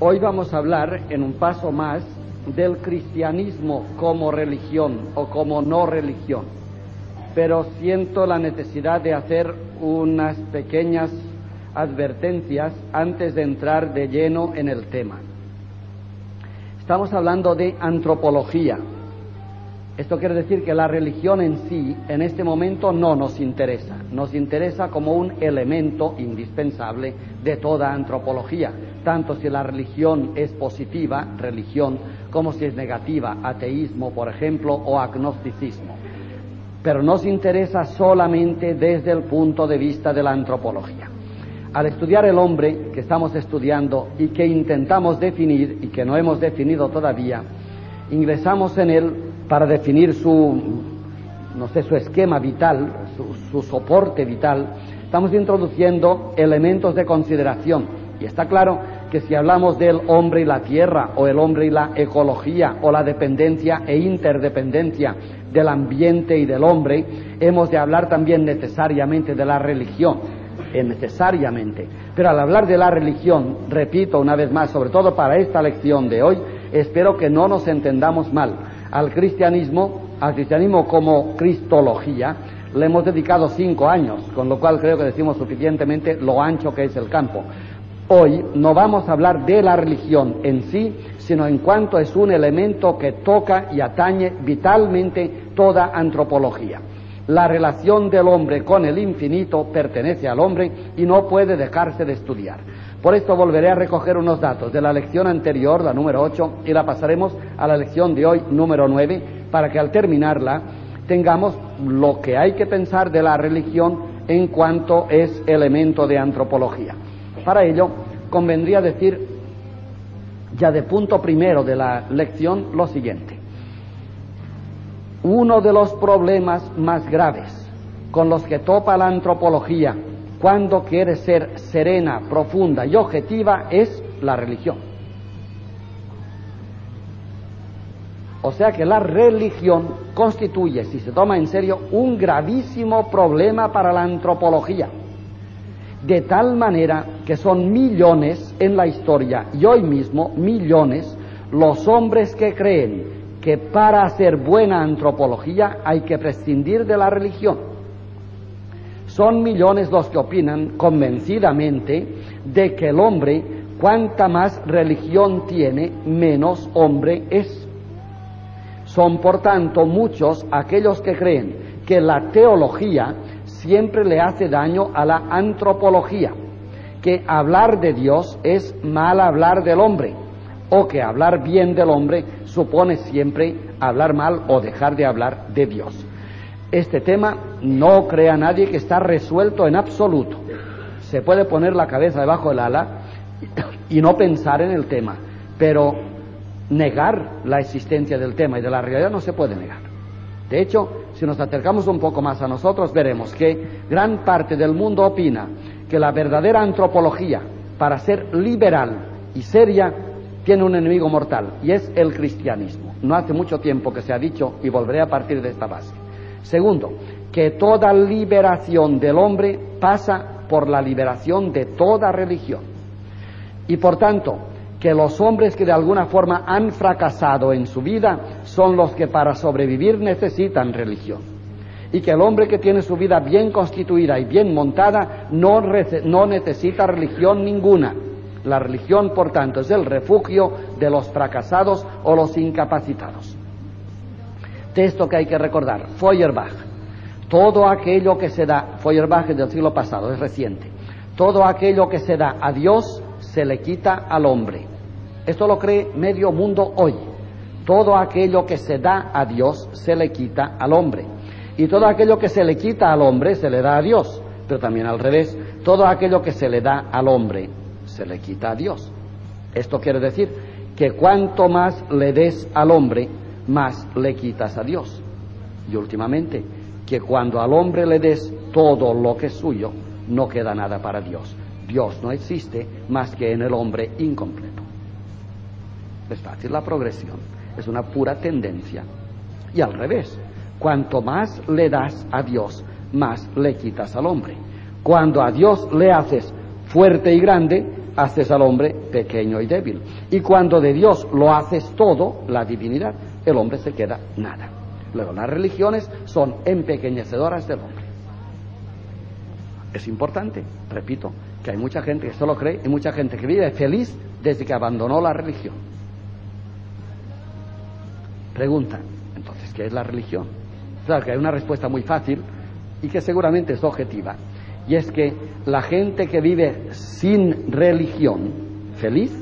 Hoy vamos a hablar en un paso más del cristianismo como religión o como no religión, pero siento la necesidad de hacer unas pequeñas advertencias antes de entrar de lleno en el tema. Estamos hablando de antropología. Esto quiere decir que la religión en sí en este momento no nos interesa, nos interesa como un elemento indispensable de toda antropología, tanto si la religión es positiva, religión, como si es negativa, ateísmo, por ejemplo, o agnosticismo. Pero nos interesa solamente desde el punto de vista de la antropología. Al estudiar el hombre que estamos estudiando y que intentamos definir y que no hemos definido todavía, ingresamos en él para definir su, no sé, su esquema vital, su, soporte vital, estamos introduciendo elementos de consideración. Y está claro que si hablamos del hombre y la tierra, o el hombre y la ecología, o la dependencia e interdependencia del ambiente y del hombre, hemos de hablar también necesariamente de la religión, eh, necesariamente. Pero al hablar de la religión, repito una vez más, sobre todo para esta lección de hoy, espero que no nos entendamos mal. Al cristianismo, al cristianismo como cristología, le hemos dedicado cinco años, con lo cual creo que decimos suficientemente lo ancho que es el campo. Hoy no vamos a hablar de la religión en sí, sino en cuanto es un elemento que toca y atañe vitalmente toda antropología. La relación del hombre con el infinito pertenece al hombre y no puede dejarse de estudiar. Por esto volveré a recoger unos datos de la lección anterior, la número 8, y la pasaremos a la lección de hoy, número 9, para que al terminarla tengamos lo que hay que pensar de la religión en cuanto es elemento de antropología. Para ello, convendría decir ya de punto primero de la lección lo siguiente. Uno de los problemas más graves con los que topa la antropología cuando quiere ser serena, profunda y objetiva es la religión. O sea que la religión constituye, si se toma en serio, un gravísimo problema para la antropología de tal manera que son millones en la historia y hoy mismo millones los hombres que creen que para hacer buena antropología hay que prescindir de la religión. Son millones los que opinan convencidamente de que el hombre, cuanta más religión tiene, menos hombre es. Son por tanto muchos aquellos que creen que la teología siempre le hace daño a la antropología, que hablar de Dios es mal hablar del hombre, o que hablar bien del hombre supone siempre hablar mal o dejar de hablar de Dios. Este tema no crea nadie que está resuelto en absoluto. Se puede poner la cabeza debajo del ala y no pensar en el tema, pero negar la existencia del tema y de la realidad no se puede negar. De hecho, si nos acercamos un poco más a nosotros, veremos que gran parte del mundo opina que la verdadera antropología, para ser liberal y seria, tiene un enemigo mortal, y es el cristianismo. No hace mucho tiempo que se ha dicho, y volveré a partir de esta base. Segundo, que toda liberación del hombre pasa por la liberación de toda religión. Y por tanto, que los hombres que de alguna forma han fracasado en su vida son los que para sobrevivir necesitan religión. Y que el hombre que tiene su vida bien constituida y bien montada no, necesita religión ninguna. La religión, por tanto, es el refugio de los fracasados o los incapacitados. Texto que hay que recordar, Feuerbach. Todo aquello que se da, Feuerbach es del siglo pasado, es reciente. Todo aquello que se da a Dios se le quita al hombre. Esto lo cree medio mundo hoy. Todo aquello que se da a Dios se le quita al hombre. Y todo aquello que se le quita al hombre se le da a Dios. Pero también al revés, todo aquello que se le da al hombre se le quita a Dios. Esto quiere decir que cuanto más le des al hombre, más le quitas a Dios. Y últimamente, que cuando al hombre le des todo lo que es suyo, no queda nada para Dios. Dios no existe más que en el hombre incompleto. Es fácil la progresión, es una pura tendencia. Y al revés, cuanto más le das a Dios, más le quitas al hombre. Cuando a Dios le haces fuerte y grande, haces al hombre pequeño y débil. Y cuando de Dios lo haces todo, la divinidad, el hombre se queda nada. Luego, las religiones son empequeñecedoras del hombre. Es importante, repito, que hay mucha gente que solo cree y mucha gente que vive feliz desde que abandonó la religión. Pregunta, entonces, ¿qué es la religión? Claro que hay una respuesta muy fácil y que seguramente es objetiva. Y es que la gente que vive sin religión, feliz,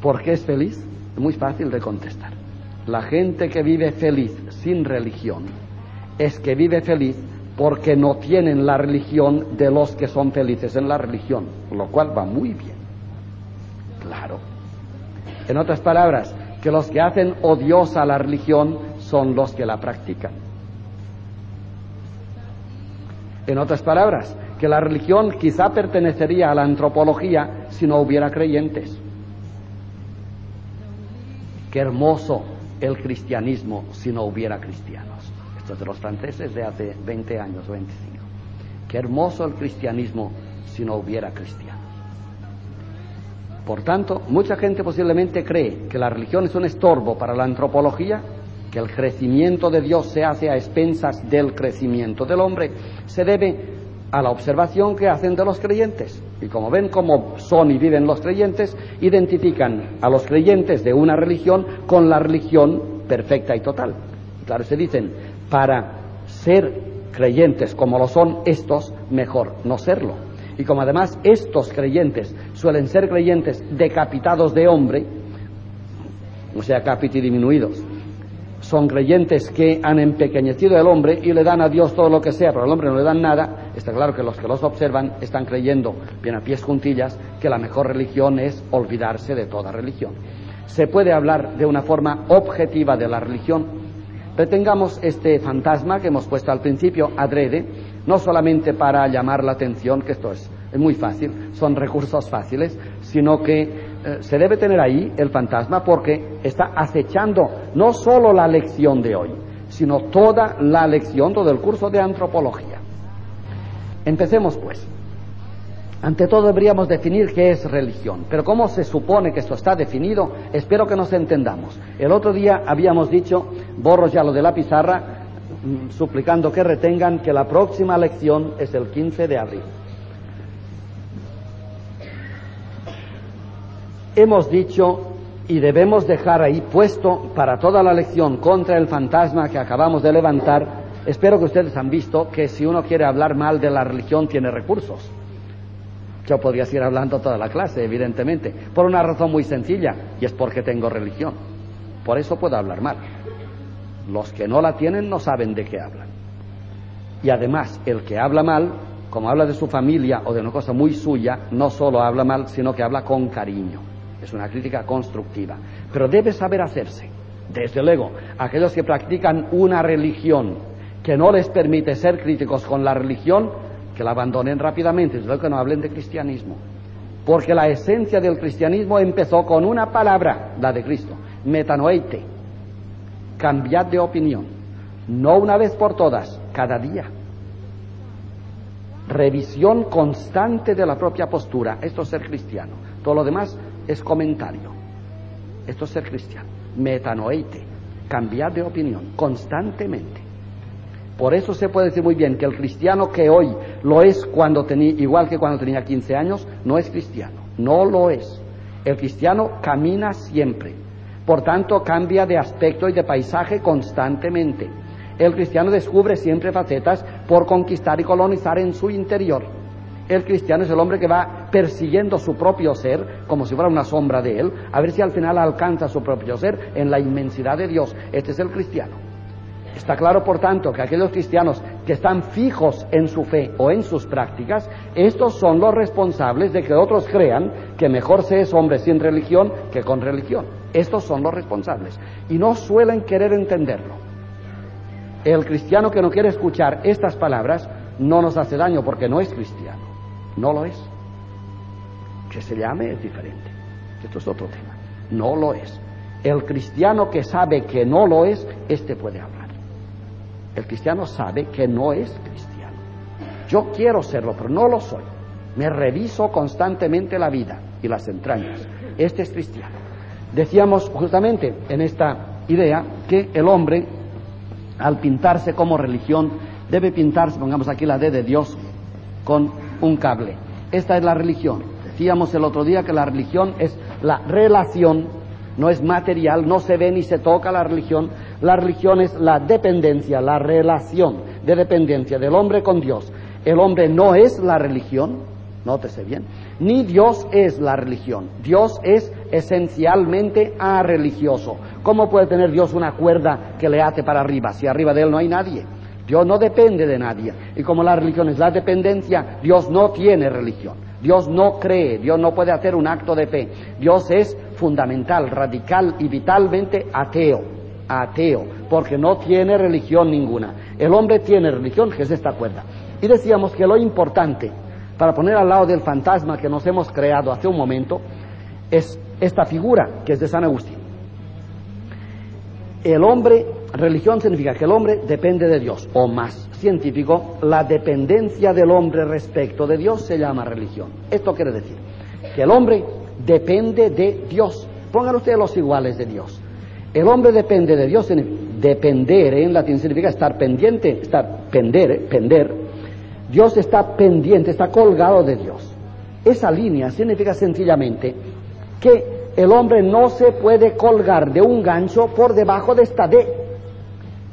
¿por qué es feliz? Es muy fácil de contestar. La gente que vive feliz sin religión es que vive feliz porque no tienen la religión de los que son felices en la religión, lo cual va muy bien. Claro. En otras palabras, que los que hacen odiosa la religión son los que la practican. En otras palabras, que la religión quizá pertenecería a la antropología si no hubiera creyentes. Qué hermoso el cristianismo si no hubiera cristianos. Esto es de los franceses de hace 20 años o 25. Qué hermoso el cristianismo si no hubiera cristianos. Por tanto, mucha gente posiblemente cree que la religión es un estorbo para la antropología, que el crecimiento de Dios se hace a expensas del crecimiento del hombre, se debe a la observación que hacen de los creyentes. Y como ven cómo son y viven los creyentes, identifican a los creyentes de una religión con la religión perfecta y total. claro, se dicen, para ser creyentes como lo son estos, mejor no serlo. Y como además estos creyentes suelen ser creyentes decapitados de hombre, o sea, capiti diminuidos, son creyentes que han empequeñecido al hombre y le dan a Dios todo lo que sea, pero al hombre no le dan nada, está claro que los que los observan están creyendo, bien a pies juntillas, que la mejor religión es olvidarse de toda religión. Se puede hablar de una forma objetiva de la religión. Retengamos este fantasma que hemos puesto al principio, adrede, no solamente para llamar la atención, que esto es, es muy fácil, son recursos fáciles, sino que eh, se debe tener ahí el fantasma porque está acechando no solo la lección de hoy, sino toda la lección, todo el curso de antropología. Empecemos pues. Ante todo deberíamos definir qué es religión, pero ¿cómo se supone que esto está definido? Espero que nos entendamos. El otro día habíamos dicho, borro ya lo de la pizarra, mm, suplicando que retengan que la próxima lección es el 15 de abril. Hemos dicho y debemos dejar ahí puesto para toda la lección contra el fantasma que acabamos de levantar. Espero que ustedes han visto que si uno quiere hablar mal de la religión tiene recursos. Yo podría seguir hablando toda la clase, evidentemente, por una razón muy sencilla, y es porque tengo religión. Por eso puedo hablar mal. Los que no la tienen no saben de qué hablan. Y además, el que habla mal, como habla de su familia o de una cosa muy suya, no solo habla mal, sino que habla con cariño. Es una crítica constructiva. Pero debe saber hacerse. Desde luego, aquellos que practican una religión que no les permite ser críticos con la religión, que la abandonen rápidamente, desde luego que no hablen de cristianismo. Porque la esencia del cristianismo empezó con una palabra, la de Cristo, metanoeite, cambiad de opinión, no una vez por todas, cada día. Revisión constante de la propia postura, esto es ser cristiano. Todo lo demás es comentario. Esto es ser cristiano. Metanoeite, cambiar de opinión constantemente. Por eso se puede decir muy bien que el cristiano que hoy lo es cuando tenía, igual que cuando tenía 15 años, no es cristiano, no lo es. El cristiano camina siempre, por tanto cambia de aspecto y de paisaje constantemente. El cristiano descubre siempre facetas por conquistar y colonizar en su interior. El cristiano es el hombre que va persiguiendo su propio ser, como si fuera una sombra de él, a ver si al final alcanza su propio ser en la inmensidad de Dios. Este es el cristiano. Está claro, por tanto, que aquellos cristianos que están fijos en su fe o en sus prácticas, estos son los responsables de que otros crean que mejor se es hombre sin religión que con religión. Estos son los responsables. Y no suelen querer entenderlo. El cristiano que no quiere escuchar estas palabras no nos hace daño porque no es cristiano. No lo es. Que se llame es diferente. Esto es otro tema. No lo es. El cristiano que sabe que no lo es, este puede hablar. El cristiano sabe que no es cristiano. Yo quiero serlo, pero no lo soy. Me reviso constantemente la vida y las entrañas. Este es cristiano. Decíamos justamente en esta idea que el hombre, al pintarse como religión, debe pintarse, pongamos aquí la D de Dios, con un cable. Esta es la religión. Decíamos el otro día que la religión es la relación, no es material, no se ve ni se toca la religión. La religión es la dependencia, la relación de dependencia del hombre con Dios. El hombre no es la religión, nótese bien, ni Dios es la religión. Dios es esencialmente religioso. ¿Cómo puede tener Dios una cuerda que le ate para arriba si arriba de él no hay nadie? Dios no depende de nadie. Y como la religión es la dependencia, Dios no tiene religión. Dios no cree, Dios no puede hacer un acto de fe. Dios es fundamental, radical y vitalmente ateo. Ateo, porque no tiene religión ninguna. El hombre tiene religión, que es esta cuerda. Y decíamos que lo importante, para poner al lado del fantasma que nos hemos creado hace un momento, es esta figura que es de San Agustín. El hombre, religión significa que el hombre depende de Dios, o más científico, la dependencia del hombre respecto de Dios se llama religión. Esto quiere decir que el hombre depende de Dios. Pongan ustedes los iguales de Dios. El hombre depende de Dios. Depender en latín significa estar pendiente, estar pender, pender. Dios está pendiente, está colgado de Dios. Esa línea significa sencillamente que el hombre no se puede colgar de un gancho por debajo de esta D.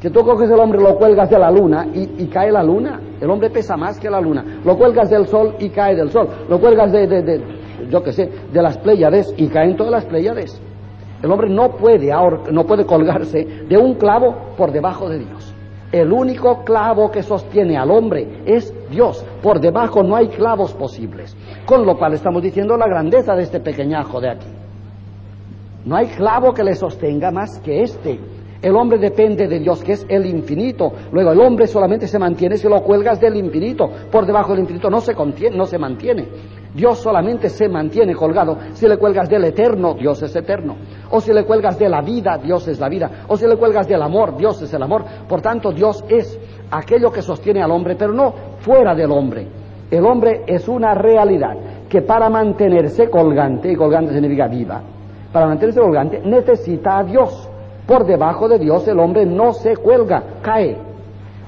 Que tú coges el hombre, lo cuelgas de la luna y, cae la luna. El hombre pesa más que la luna. Lo cuelgas del sol y cae del sol. Lo cuelgas de, de, yo qué sé, de las Pléyades y caen todas las Pléyades. El hombre no puede, no puede colgarse de un clavo por debajo de Dios. El único clavo que sostiene al hombre es Dios. Por debajo no hay clavos posibles. Con lo cual estamos diciendo la grandeza de este pequeñajo de aquí. No hay clavo que le sostenga más que este. El hombre depende de Dios, que es el infinito. Luego, el hombre solamente se mantiene si lo cuelgas del infinito. Por debajo del infinito no se, contiene, no se mantiene. Dios solamente se mantiene colgado si le cuelgas del eterno, Dios es eterno. O si le cuelgas de la vida, Dios es la vida. O si le cuelgas del amor, Dios es el amor. Por tanto, Dios es aquello que sostiene al hombre, pero no fuera del hombre. El hombre es una realidad que para mantenerse colgante, y colgante significa viva, para mantenerse colgante, necesita a Dios. Por debajo de Dios el hombre no se cuelga, cae.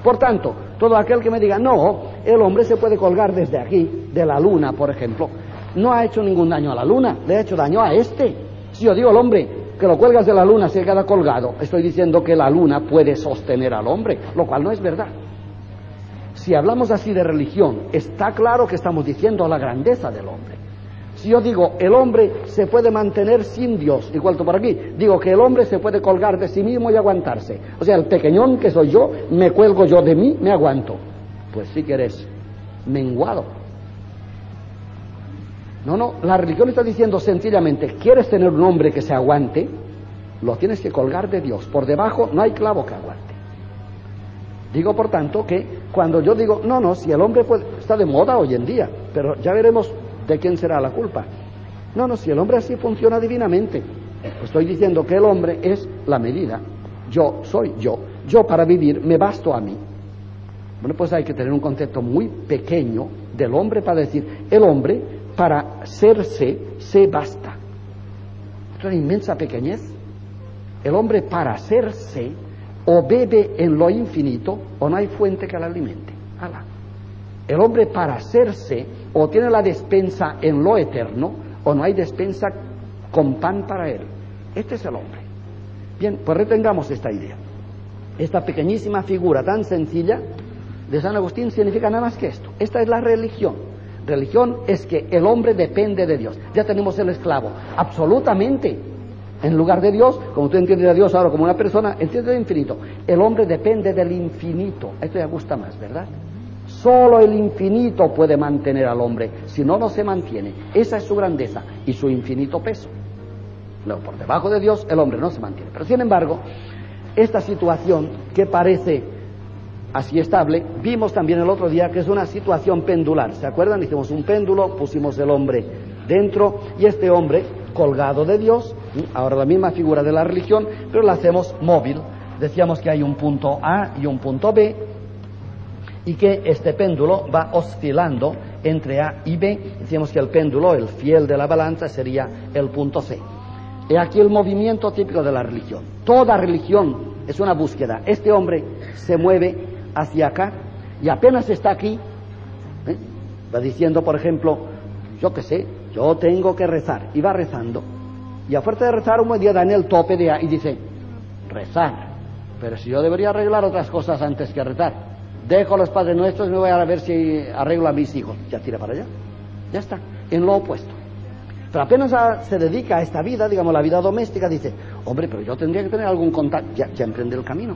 Por tanto, todo aquel que me diga, no, el hombre se puede colgar desde aquí, de la luna, por ejemplo, no ha hecho ningún daño a la luna, le ha hecho daño a este. Si yo digo al hombre que lo cuelgas de la luna se queda colgado, estoy diciendo que la luna puede sostener al hombre, lo cual no es verdad. Si hablamos así de religión, está claro que estamos diciendo la grandeza del hombre. Si yo digo, el hombre se puede mantener sin Dios, igual tú por aquí, digo que el hombre se puede colgar de sí mismo y aguantarse. O sea, el pequeñón que soy yo, me cuelgo yo de mí, me aguanto. Pues sí que eres menguado. No, no, la religión está diciendo sencillamente, ¿quieres tener un hombre que se aguante? Lo tienes que colgar de Dios. Por debajo no hay clavo que aguante. Digo, por tanto, que cuando yo digo, no, no, si el hombre puede, está de moda hoy en día, pero ya veremos ¿de quién será la culpa? No, no, si el hombre así funciona divinamente, estoy diciendo que el hombre es la medida. Yo soy yo. Yo para vivir me basto a mí. Bueno, pues hay que tener un concepto muy pequeño del hombre para decir, el hombre para serse se basta. Es una inmensa pequeñez. El hombre para serse o bebe en lo infinito o no hay fuente que la alimente. El hombre para hacerse o tiene la despensa en lo eterno o no hay despensa con pan para él. Este es el hombre. Bien, pues retengamos esta idea. Esta pequeñísima figura tan sencilla de San Agustín significa nada más que esto. Esta es la religión. Religión es que el hombre depende de Dios. Ya tenemos el esclavo. Absolutamente. En lugar de Dios, como tú entiendes a Dios ahora como una persona, entiendes el infinito. El hombre depende del infinito. Esto ya gusta más, ¿verdad? Solo el infinito puede mantener al hombre, si no, no se mantiene. Esa es su grandeza y su infinito peso. Luego, por debajo de Dios, el hombre no se mantiene. Pero sin embargo, esta situación que parece así estable, vimos también el otro día que es una situación pendular. ¿Se acuerdan? Hicimos un péndulo, pusimos el hombre dentro y este hombre colgado de Dios, ahora la misma figura de la religión, pero la hacemos móvil. Decíamos que hay un punto A y un punto B y que este péndulo va oscilando entre A y B. Decíamos que el péndulo, el fiel de la balanza, sería el punto C. Y aquí el movimiento típico de la religión. Toda religión es una búsqueda. Este hombre se mueve hacia acá y apenas está aquí, ¿eh? va diciendo, por ejemplo, yo qué sé, yo tengo que rezar. Y va rezando. Y a fuerza de rezar, un buen día da en el tope de A y dice, rezar. Pero si yo debería arreglar otras cosas antes que rezar. Dejo a los padres nuestros y me voy a ver si arreglo a mis hijos. Ya tira para allá. Ya está. En lo opuesto. Pero apenas se dedica a esta vida, digamos la vida doméstica, dice, hombre, pero yo tendría que tener algún contacto. Ya, ya emprende el camino.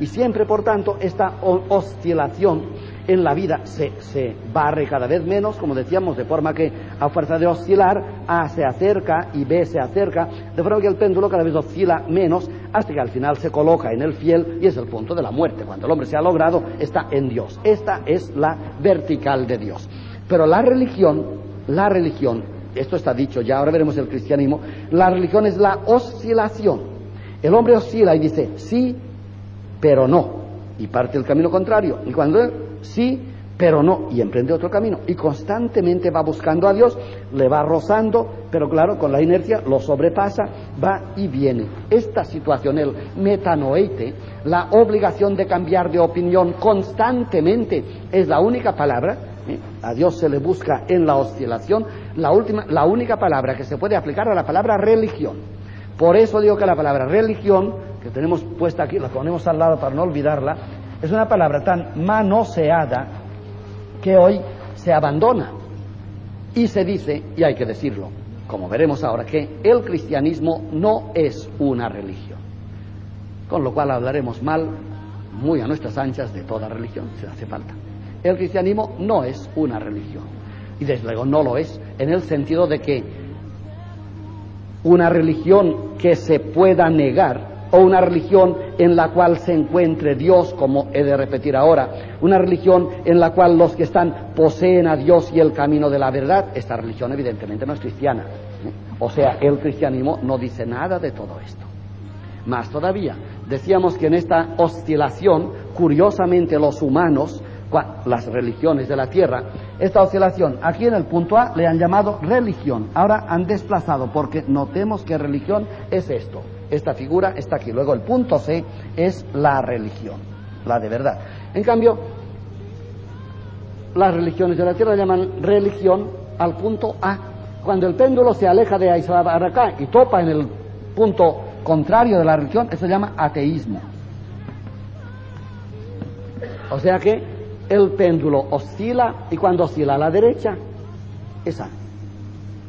Y siempre, por tanto, esta oscilación en la vida se, se, barre cada vez menos, como decíamos, de forma que a fuerza de oscilar, A se acerca y B se acerca, de forma que el péndulo cada vez oscila menos hasta que al final se coloca en el fiel y es el punto de la muerte. Cuando el hombre se ha logrado, está en Dios. Esta es la vertical de Dios. Pero la religión, la religión, esto está dicho ya, ahora veremos el cristianismo, la religión es la oscilación. El hombre oscila y dice sí, pero no. Y parte el camino contrario. Y cuando sí, pero no, y emprende otro camino. Y constantemente va buscando a Dios, le va rozando, pero claro, con la inercia lo sobrepasa, va y viene. Esta situación, el metanoeite, la obligación de cambiar de opinión constantemente, es la única palabra, ¿eh? a Dios se le busca en la oscilación, la, última, la única palabra que se puede aplicar a la palabra religión. Por eso digo que la palabra religión que tenemos puesta aquí, la ponemos al lado para no olvidarla, es una palabra tan manoseada que hoy se abandona y se dice, y hay que decirlo, como veremos ahora, que el cristianismo no es una religión. Con lo cual hablaremos mal, muy a nuestras anchas, de toda religión, si hace falta. El cristianismo no es una religión. Y desde luego no lo es, en el sentido de que una religión que se pueda negar o una religión en la cual se encuentre Dios, como he de repetir ahora, una religión en la cual los que están poseen a Dios y el camino de la verdad, esta religión evidentemente no es cristiana. O sea, el cristianismo no dice nada de todo esto. Más todavía, decíamos que en esta oscilación, curiosamente los humanos, las religiones de la tierra, esta oscilación, aquí en el punto A le han llamado religión, ahora han desplazado, porque notemos que religión es esto, esta figura está aquí. Luego el punto C es la religión, la de verdad. En cambio, las religiones de la tierra llaman religión al punto A. Cuando el péndulo se aleja de acá y topa en el punto contrario de la religión, eso se llama ateísmo. O sea que el péndulo oscila y cuando oscila a la derecha es A.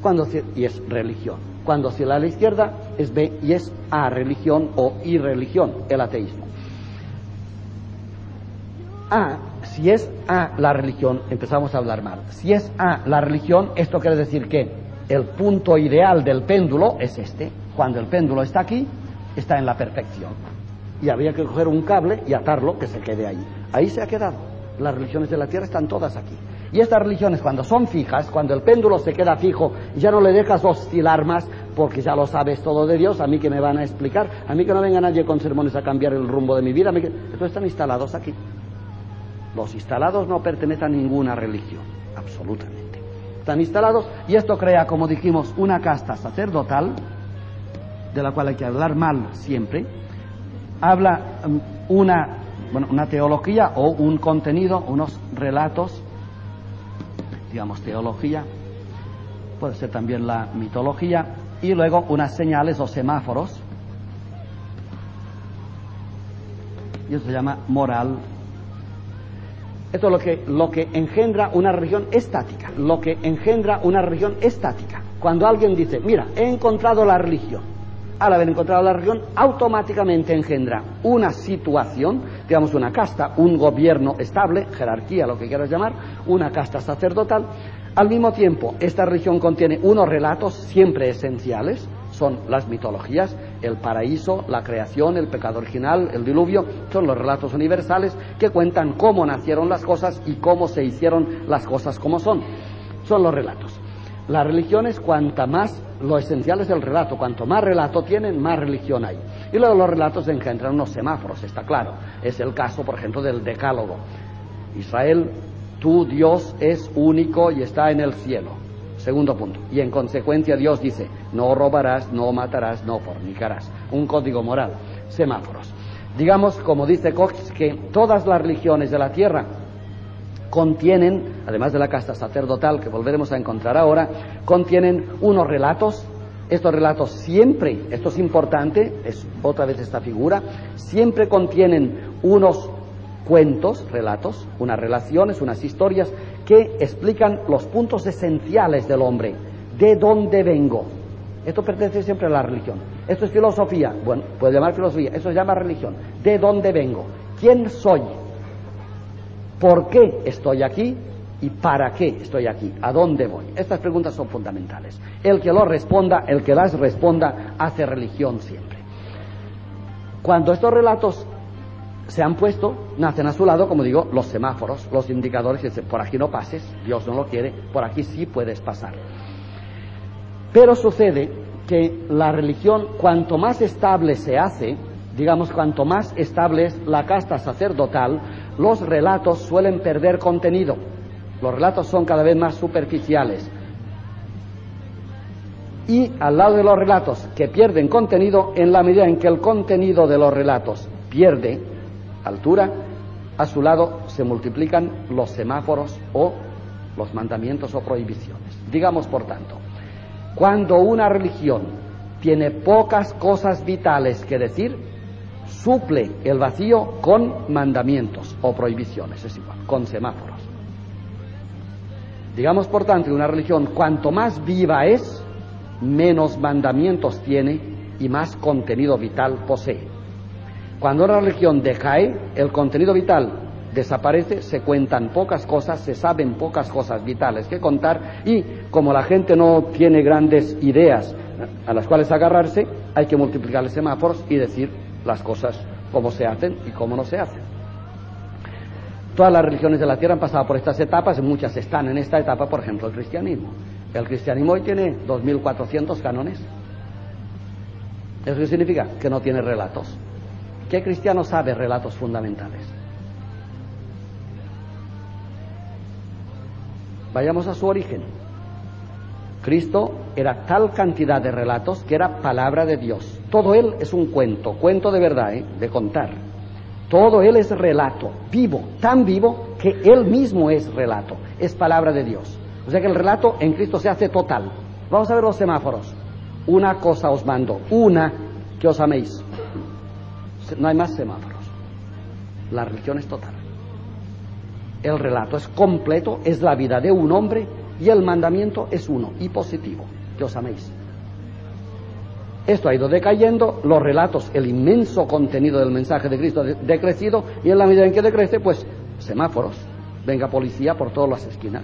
Cuando, y es religión. Cuando oscila a la izquierda es B y es A, religión o irreligión, el ateísmo. A, si es A la religión, empezamos a hablar mal. Si es A la religión, esto quiere decir que el punto ideal del péndulo es este. Cuando el péndulo está aquí, está en la perfección. Y habría que coger un cable y atarlo que se quede ahí. Ahí se ha quedado. Las religiones de la tierra están todas aquí. Y estas religiones cuando son fijas, cuando el péndulo se queda fijo ya no le dejas oscilar más, porque ya lo sabes todo de Dios, a mí que me van a explicar, a mí que no venga nadie con sermones a cambiar el rumbo de mi vida, a mí que... Están instalados aquí. Los instalados no pertenecen a ninguna religión, absolutamente. Están instalados y esto crea, como dijimos, una casta sacerdotal, de la cual hay que hablar mal siempre. Habla um, una, bueno, una teología o un contenido, unos relatos digamos, teología, puede ser también la mitología, y luego unas señales o semáforos, y eso se llama moral. Esto es lo que, lo que engendra una religión estática, lo que engendra una religión estática. Cuando alguien dice, mira, he encontrado la religión, al haber encontrado la religión, automáticamente engendra una situación, digamos una casta, un gobierno estable, jerarquía, lo que quieras llamar, una casta sacerdotal. Al mismo tiempo, esta religión contiene unos relatos siempre esenciales, son las mitologías, el paraíso, la creación, el pecado original, el diluvio, son los relatos universales que cuentan cómo nacieron las cosas y cómo se hicieron las cosas como son. Son los relatos. Las religiones, cuanta más, lo esencial es el relato, cuanto más relato tienen, más religión hay. Y luego los relatos engendran unos semáforos, está claro. Es el caso, por ejemplo, del decálogo. Israel, tu Dios es único y está en el cielo. Segundo punto. Y en consecuencia Dios dice, no robarás, no matarás, no fornicarás. Un código moral. Semáforos. Digamos, como dice Cox, que todas las religiones de la tierra contienen, además de la casta sacerdotal que volveremos a encontrar ahora, contienen unos relatos. Estos relatos siempre, esto es importante, es otra vez esta figura, siempre contienen unos cuentos, relatos, unas relaciones, unas historias que explican los puntos esenciales del hombre. ¿De dónde vengo? Esto pertenece siempre a la religión. Esto es filosofía. Bueno, puede llamar filosofía. Eso se llama religión. ¿De dónde vengo? ¿Quién soy? ¿Por qué estoy aquí? ¿Y para qué estoy aquí? ¿A dónde voy? Estas preguntas son fundamentales. El que lo responda, el que las responda, hace religión siempre. Cuando estos relatos se han puesto, nacen a su lado, como digo, los semáforos, los indicadores que dicen, por aquí no pases, Dios no lo quiere, por aquí sí puedes pasar. Pero sucede que la religión, cuanto más estable se hace, digamos, cuanto más estable es la casta sacerdotal, los relatos suelen perder contenido. Los relatos son cada vez más superficiales. Y al lado de los relatos que pierden contenido, en la medida en que el contenido de los relatos pierde altura, a su lado se multiplican los semáforos o los mandamientos o prohibiciones. Digamos, por tanto, cuando una religión tiene pocas cosas vitales que decir, suple el vacío con mandamientos o prohibiciones, es igual, con semáforos. Digamos, por tanto, que una religión cuanto más viva es, menos mandamientos tiene y más contenido vital posee. Cuando una religión decae, el contenido vital desaparece, se cuentan pocas cosas, se saben pocas cosas vitales que contar y como la gente no tiene grandes ideas a las cuales agarrarse, hay que multiplicar semáforos y decir las cosas como se hacen y cómo no se hacen. Todas las religiones de la tierra han pasado por estas etapas, muchas están en esta etapa, por ejemplo, el cristianismo. El cristianismo hoy tiene 2.400 cánones. ¿Eso qué significa? Que no tiene relatos. ¿Qué cristiano sabe relatos fundamentales? Vayamos a su origen. Cristo era tal cantidad de relatos que era palabra de Dios. Todo él es un cuento, cuento de verdad, ¿eh? de contar. Todo él es relato, vivo, tan vivo que él mismo es relato, es palabra de Dios. O sea que el relato en Cristo se hace total. Vamos a ver los semáforos. Una cosa os mando, una que os améis. No hay más semáforos. La religión es total. El relato es completo, es la vida de un hombre y el mandamiento es uno y positivo, que os améis. Esto ha ido decayendo, los relatos, el inmenso contenido del mensaje de Cristo ha decrecido y en la medida en que decrece, pues semáforos, venga policía por todas las esquinas.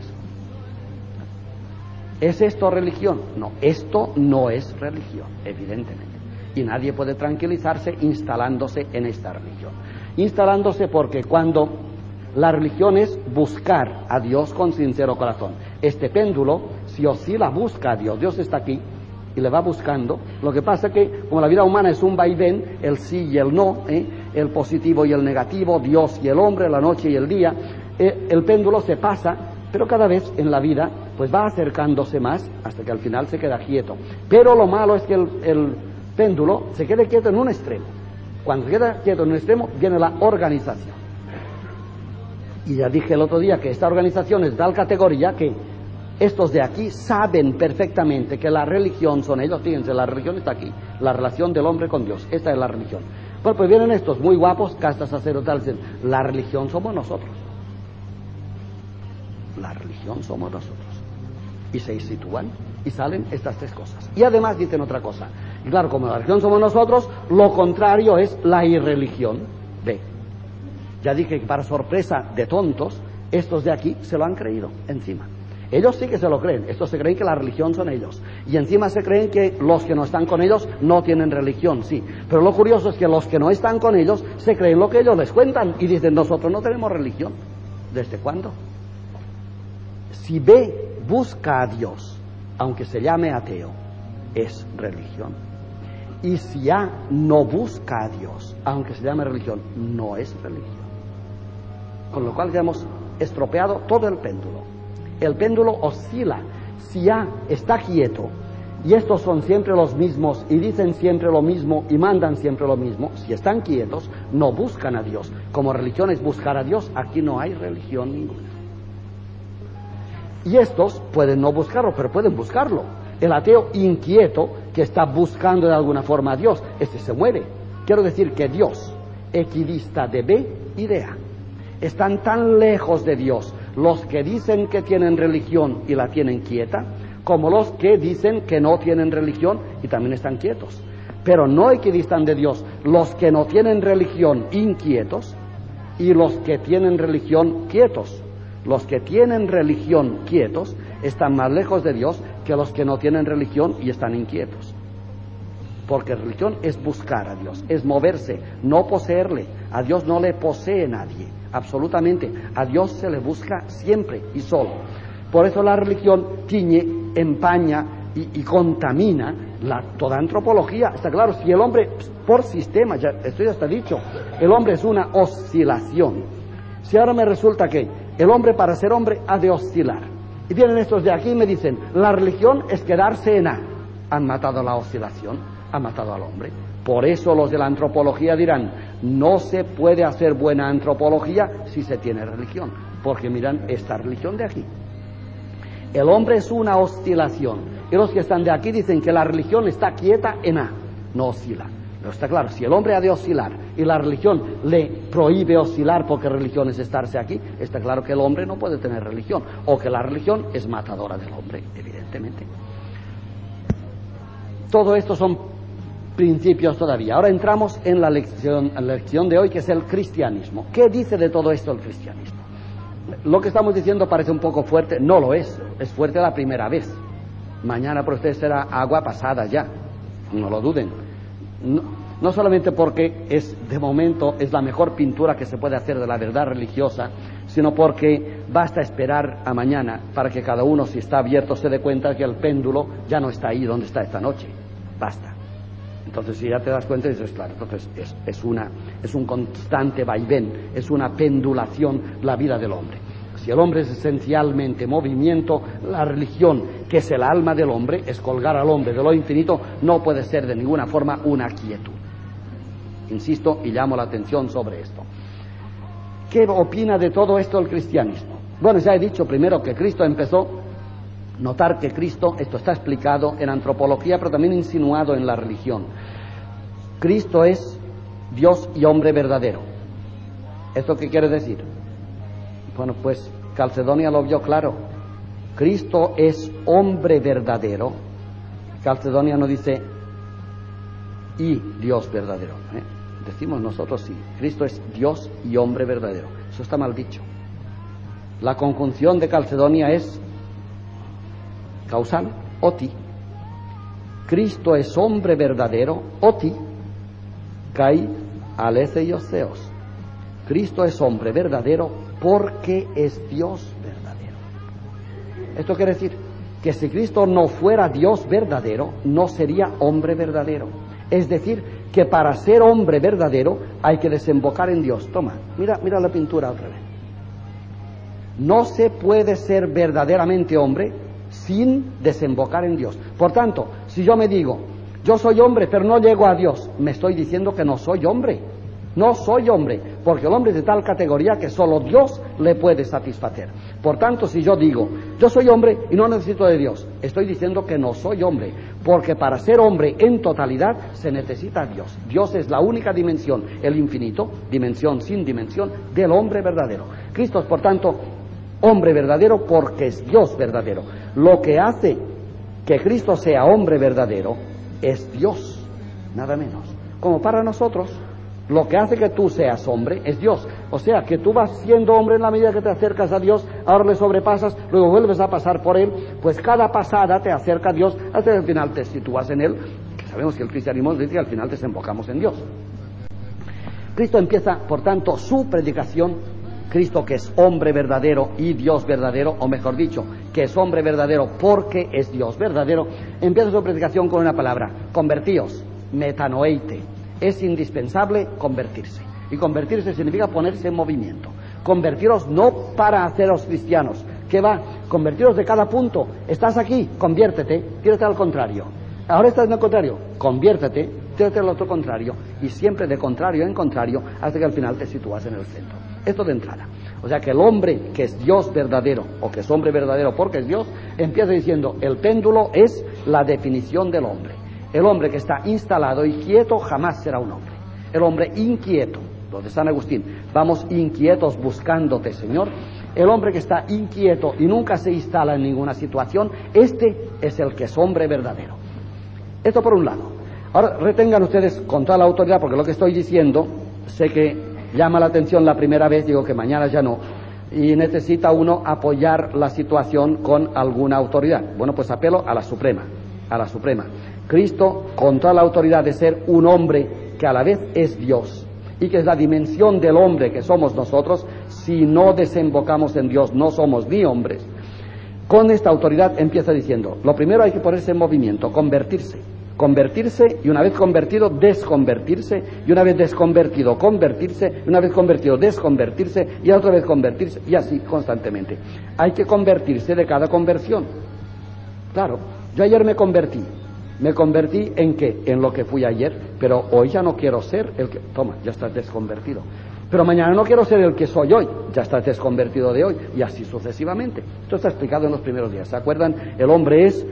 ¿Es esto religión? No, esto no es religión, evidentemente. Y nadie puede tranquilizarse instalándose en esta religión. Instalándose porque cuando la religión es buscar a Dios con sincero corazón. Este péndulo, si oscila, busca a Dios. Dios está aquí y le va buscando. Lo que pasa es que, como la vida humana es un vaivén, el sí y el no, ¿eh? el positivo y el negativo, Dios y el hombre, la noche y el día, eh, el péndulo se pasa, pero cada vez en la vida pues va acercándose más hasta que al final se queda quieto. Pero lo malo es que el péndulo se quede quieto en un extremo. Cuando se queda quieto en un extremo, viene la organización. Y ya dije el otro día que esta organización es tal categoría que estos de aquí saben perfectamente que la religión son ellos, fíjense, la religión está aquí, la relación del hombre con Dios, esta es la religión. Bueno, pues vienen estos muy guapos, castas sacerdotales, dicen, la religión somos nosotros. La religión somos nosotros. Y se sitúan y salen estas tres cosas. Y además dicen otra cosa. Y claro, como la religión somos nosotros, lo contrario es la irreligión. Ve. Ya dije que para sorpresa de tontos, estos de aquí se lo han creído encima. Ellos sí que se lo creen, estos se creen que la religión son ellos. Y encima se creen que los que no están con ellos no tienen religión, sí. Pero lo curioso es que los que no están con ellos se creen lo que ellos les cuentan y dicen, nosotros no tenemos religión. ¿Desde cuándo? Si B busca a Dios, aunque se llame ateo, es religión. Y si A no busca a Dios, aunque se llame religión, no es religión. Con lo cual ya hemos estropeado todo el péndulo. El péndulo oscila. Si A está quieto y estos son siempre los mismos y dicen siempre lo mismo y mandan siempre lo mismo, si están quietos, no buscan a Dios. Como religión es buscar a Dios, aquí no hay religión ninguna. Y estos pueden no buscarlo, pero pueden buscarlo. El ateo inquieto que está buscando de alguna forma a Dios, este se muere. Quiero decir que Dios, equidista de B y de A, están tan lejos de Dios los que dicen que tienen religión y la tienen quieta, como los que dicen que no tienen religión y también están quietos. Pero no equidistan de Dios los que no tienen religión inquietos y los que tienen religión quietos. Los que tienen religión quietos están más lejos de Dios que los que no tienen religión y están inquietos. Porque religión es buscar a Dios, es moverse, no poseerle. A Dios no le posee nadie, absolutamente. A Dios se le busca siempre y solo. Por eso la religión tiñe, empaña y, contamina la, toda antropología. Está claro, si el hombre, por sistema, ya, esto ya está dicho, el hombre es una oscilación. Si ahora me resulta que el hombre para ser hombre ha de oscilar. Y vienen estos de aquí y me dicen, la religión es quedarse en A. Han matado la oscilación, han matado al hombre. Por eso los de la antropología dirán, no se puede hacer buena antropología si se tiene religión. Porque miran esta religión de aquí. El hombre es una oscilación. Y los que están de aquí dicen que la religión está quieta en A, no oscila. Pero está claro, si el hombre ha de oscilar y la religión le prohíbe oscilar porque religión es estarse aquí, está claro que el hombre no puede tener religión o que la religión es matadora del hombre, evidentemente. Todo esto son principios todavía. Ahora entramos en la lección, la lección de hoy que es el cristianismo. ¿Qué dice de todo esto el cristianismo? Lo que estamos diciendo parece un poco fuerte, no lo es, es fuerte la primera vez. Mañana por ustedes será agua pasada ya, no lo duden no, solamente porque es de momento es la mejor pintura que se puede hacer de la verdad religiosa, sino porque basta esperar a mañana para que cada uno, si está abierto, se dé cuenta que el péndulo ya no está ahí donde está esta noche. Basta. Entonces, si ya te das cuenta, dices, claro, entonces es, es, una, es un constante vaivén, es una pendulación la vida del hombre. Si el hombre es esencialmente movimiento, la religión, que es el alma del hombre, es colgar al hombre de lo infinito, no puede ser de ninguna forma una quietud. Insisto y llamo la atención sobre esto. ¿Qué opina de todo esto el cristianismo? Bueno, ya he dicho primero que Cristo empezó, notar que Cristo, esto está explicado en antropología, pero también insinuado en la religión. Cristo es Dios y hombre verdadero. ¿Esto qué quiere decir? Bueno, pues Calcedonia lo vio claro. Cristo es hombre verdadero. Calcedonia no dice y Dios verdadero. ¿eh? Decimos nosotros sí. Cristo es Dios y hombre verdadero. Eso está mal dicho. La conjunción de Calcedonia es causal, oti. Cristo es hombre verdadero, oti. Kai oseos. Cristo es hombre verdadero, porque es Dios verdadero. Esto quiere decir que si Cristo no fuera Dios verdadero, no sería hombre verdadero. Es decir, que para ser hombre verdadero hay que desembocar en Dios. Toma, mira, mira la pintura otra vez. No se puede ser verdaderamente hombre sin desembocar en Dios. Por tanto, si yo me digo, yo soy hombre, pero no llego a Dios, me estoy diciendo que no soy hombre. No soy hombre, porque el hombre es de tal categoría que solo Dios le puede satisfacer. Por tanto, si yo digo, yo soy hombre y no necesito de Dios, estoy diciendo que no soy hombre, porque para ser hombre en totalidad se necesita Dios. Dios es la única dimensión, el infinito, dimensión sin dimensión, del hombre verdadero. Cristo es, por tanto, hombre verdadero porque es Dios verdadero. Lo que hace que Cristo sea hombre verdadero es Dios, nada menos. Como para nosotros, lo que hace que tú seas hombre es Dios. O sea, que tú vas siendo hombre en la medida que te acercas a Dios, ahora le sobrepasas, luego vuelves a pasar por Él, pues cada pasada te acerca a Dios hasta que al final te sitúas en Él, que sabemos que el cristianismo dice que al final desembocamos en Dios. Cristo empieza, por tanto, su predicación, Cristo que es hombre verdadero y Dios verdadero, o mejor dicho, que es hombre verdadero porque es Dios verdadero, empieza su predicación con una palabra, convertíos, metanoeite. Es indispensable convertirse. Y convertirse significa ponerse en movimiento. Convertiros no para haceros cristianos. ¿Qué va? Convertiros de cada punto. Estás aquí, conviértete, tírate al contrario. Ahora estás en el contrario, conviértete, tírate al otro contrario. Y siempre de contrario en contrario hasta que al final te sitúas en el centro. Esto de entrada. O sea que el hombre que es Dios verdadero, o que es hombre verdadero porque es Dios, empieza diciendo, el péndulo es la definición del hombre. El hombre que está instalado y quieto jamás será un hombre. El hombre inquieto, lo de San Agustín, vamos inquietos buscándote, Señor. El hombre que está inquieto y nunca se instala en ninguna situación, este es el que es hombre verdadero. Esto por un lado. Ahora retengan ustedes con toda la autoridad, porque lo que estoy diciendo, sé que llama la atención la primera vez, digo que mañana ya no, y necesita uno apoyar la situación con alguna autoridad. Bueno, pues apelo a la Suprema, a la Suprema. Cristo, con toda la autoridad de ser un hombre que a la vez es Dios y que es la dimensión del hombre que somos nosotros, si no desembocamos en Dios no somos ni hombres. Con esta autoridad empieza diciendo, lo primero hay que ponerse en movimiento, convertirse. Convertirse y una vez convertido, desconvertirse, y una vez desconvertido, convertirse, y una vez convertido, desconvertirse, y otra vez convertirse, y así constantemente. Hay que convertirse de cada conversión. Claro, yo ayer me convertí, me convertí en qué? En lo que fui ayer, pero hoy ya no quiero ser el que... Toma, ya estás desconvertido. Pero mañana no quiero ser el que soy hoy, ya estás desconvertido de hoy, y así sucesivamente. Esto está explicado en los primeros días. ¿Se acuerdan? El hombre es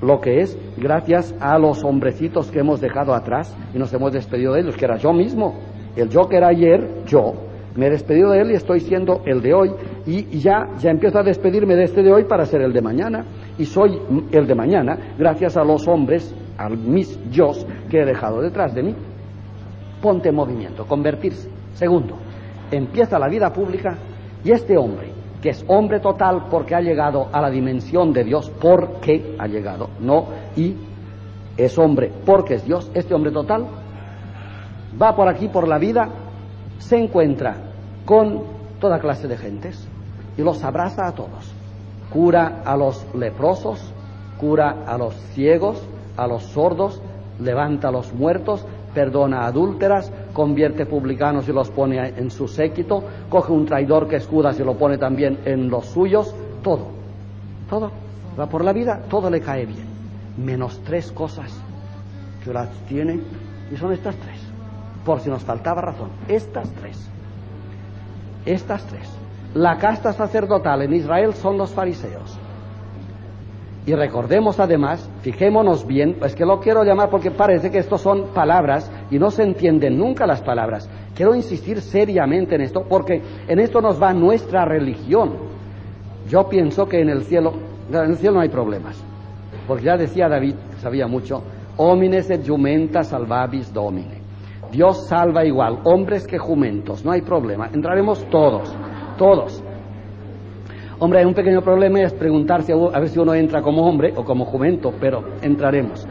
lo que es gracias a los hombrecitos que hemos dejado atrás y nos hemos despedido de ellos, que era yo mismo. El yo que era ayer, yo, me he despedido de él y estoy siendo el de hoy y ya, ya empiezo a despedirme de este de hoy para ser el de mañana y soy el de mañana gracias a los hombres, a mis yo que he dejado detrás de mí. Ponte en movimiento, convertirse. Segundo, empieza la vida pública y este hombre, que es hombre total porque ha llegado a la dimensión de Dios, porque ha llegado, no y es hombre porque es Dios, este hombre total va por aquí por la vida, se encuentra con toda clase de gentes y los abraza a todos. Cura a los leprosos, cura a los ciegos, a los sordos, levanta a los muertos, perdona adúlteras, convierte publicanos y los pone en su séquito, coge un traidor que escuda y lo pone también en los suyos, todo, todo, va por la vida, todo le cae bien, menos tres cosas que las tiene y son estas tres, por si nos faltaba razón, estas tres, estas tres. La casta sacerdotal en Israel son los fariseos. Y recordemos además, fijémonos bien, es que lo quiero llamar porque parece que estos son palabras y no se entienden nunca las palabras. Quiero insistir seriamente en esto porque en esto nos va nuestra religión. Yo pienso que en el cielo, en el cielo no hay problemas. Porque ya decía David, sabía mucho, homines et jumenta salvavis domine. Dios salva igual, hombres que jumentos, no hay problema. Entraremos todos todos. Hombre, hay un pequeño problema es preguntarse a ver si uno entra como hombre o como jumento, pero entraremos.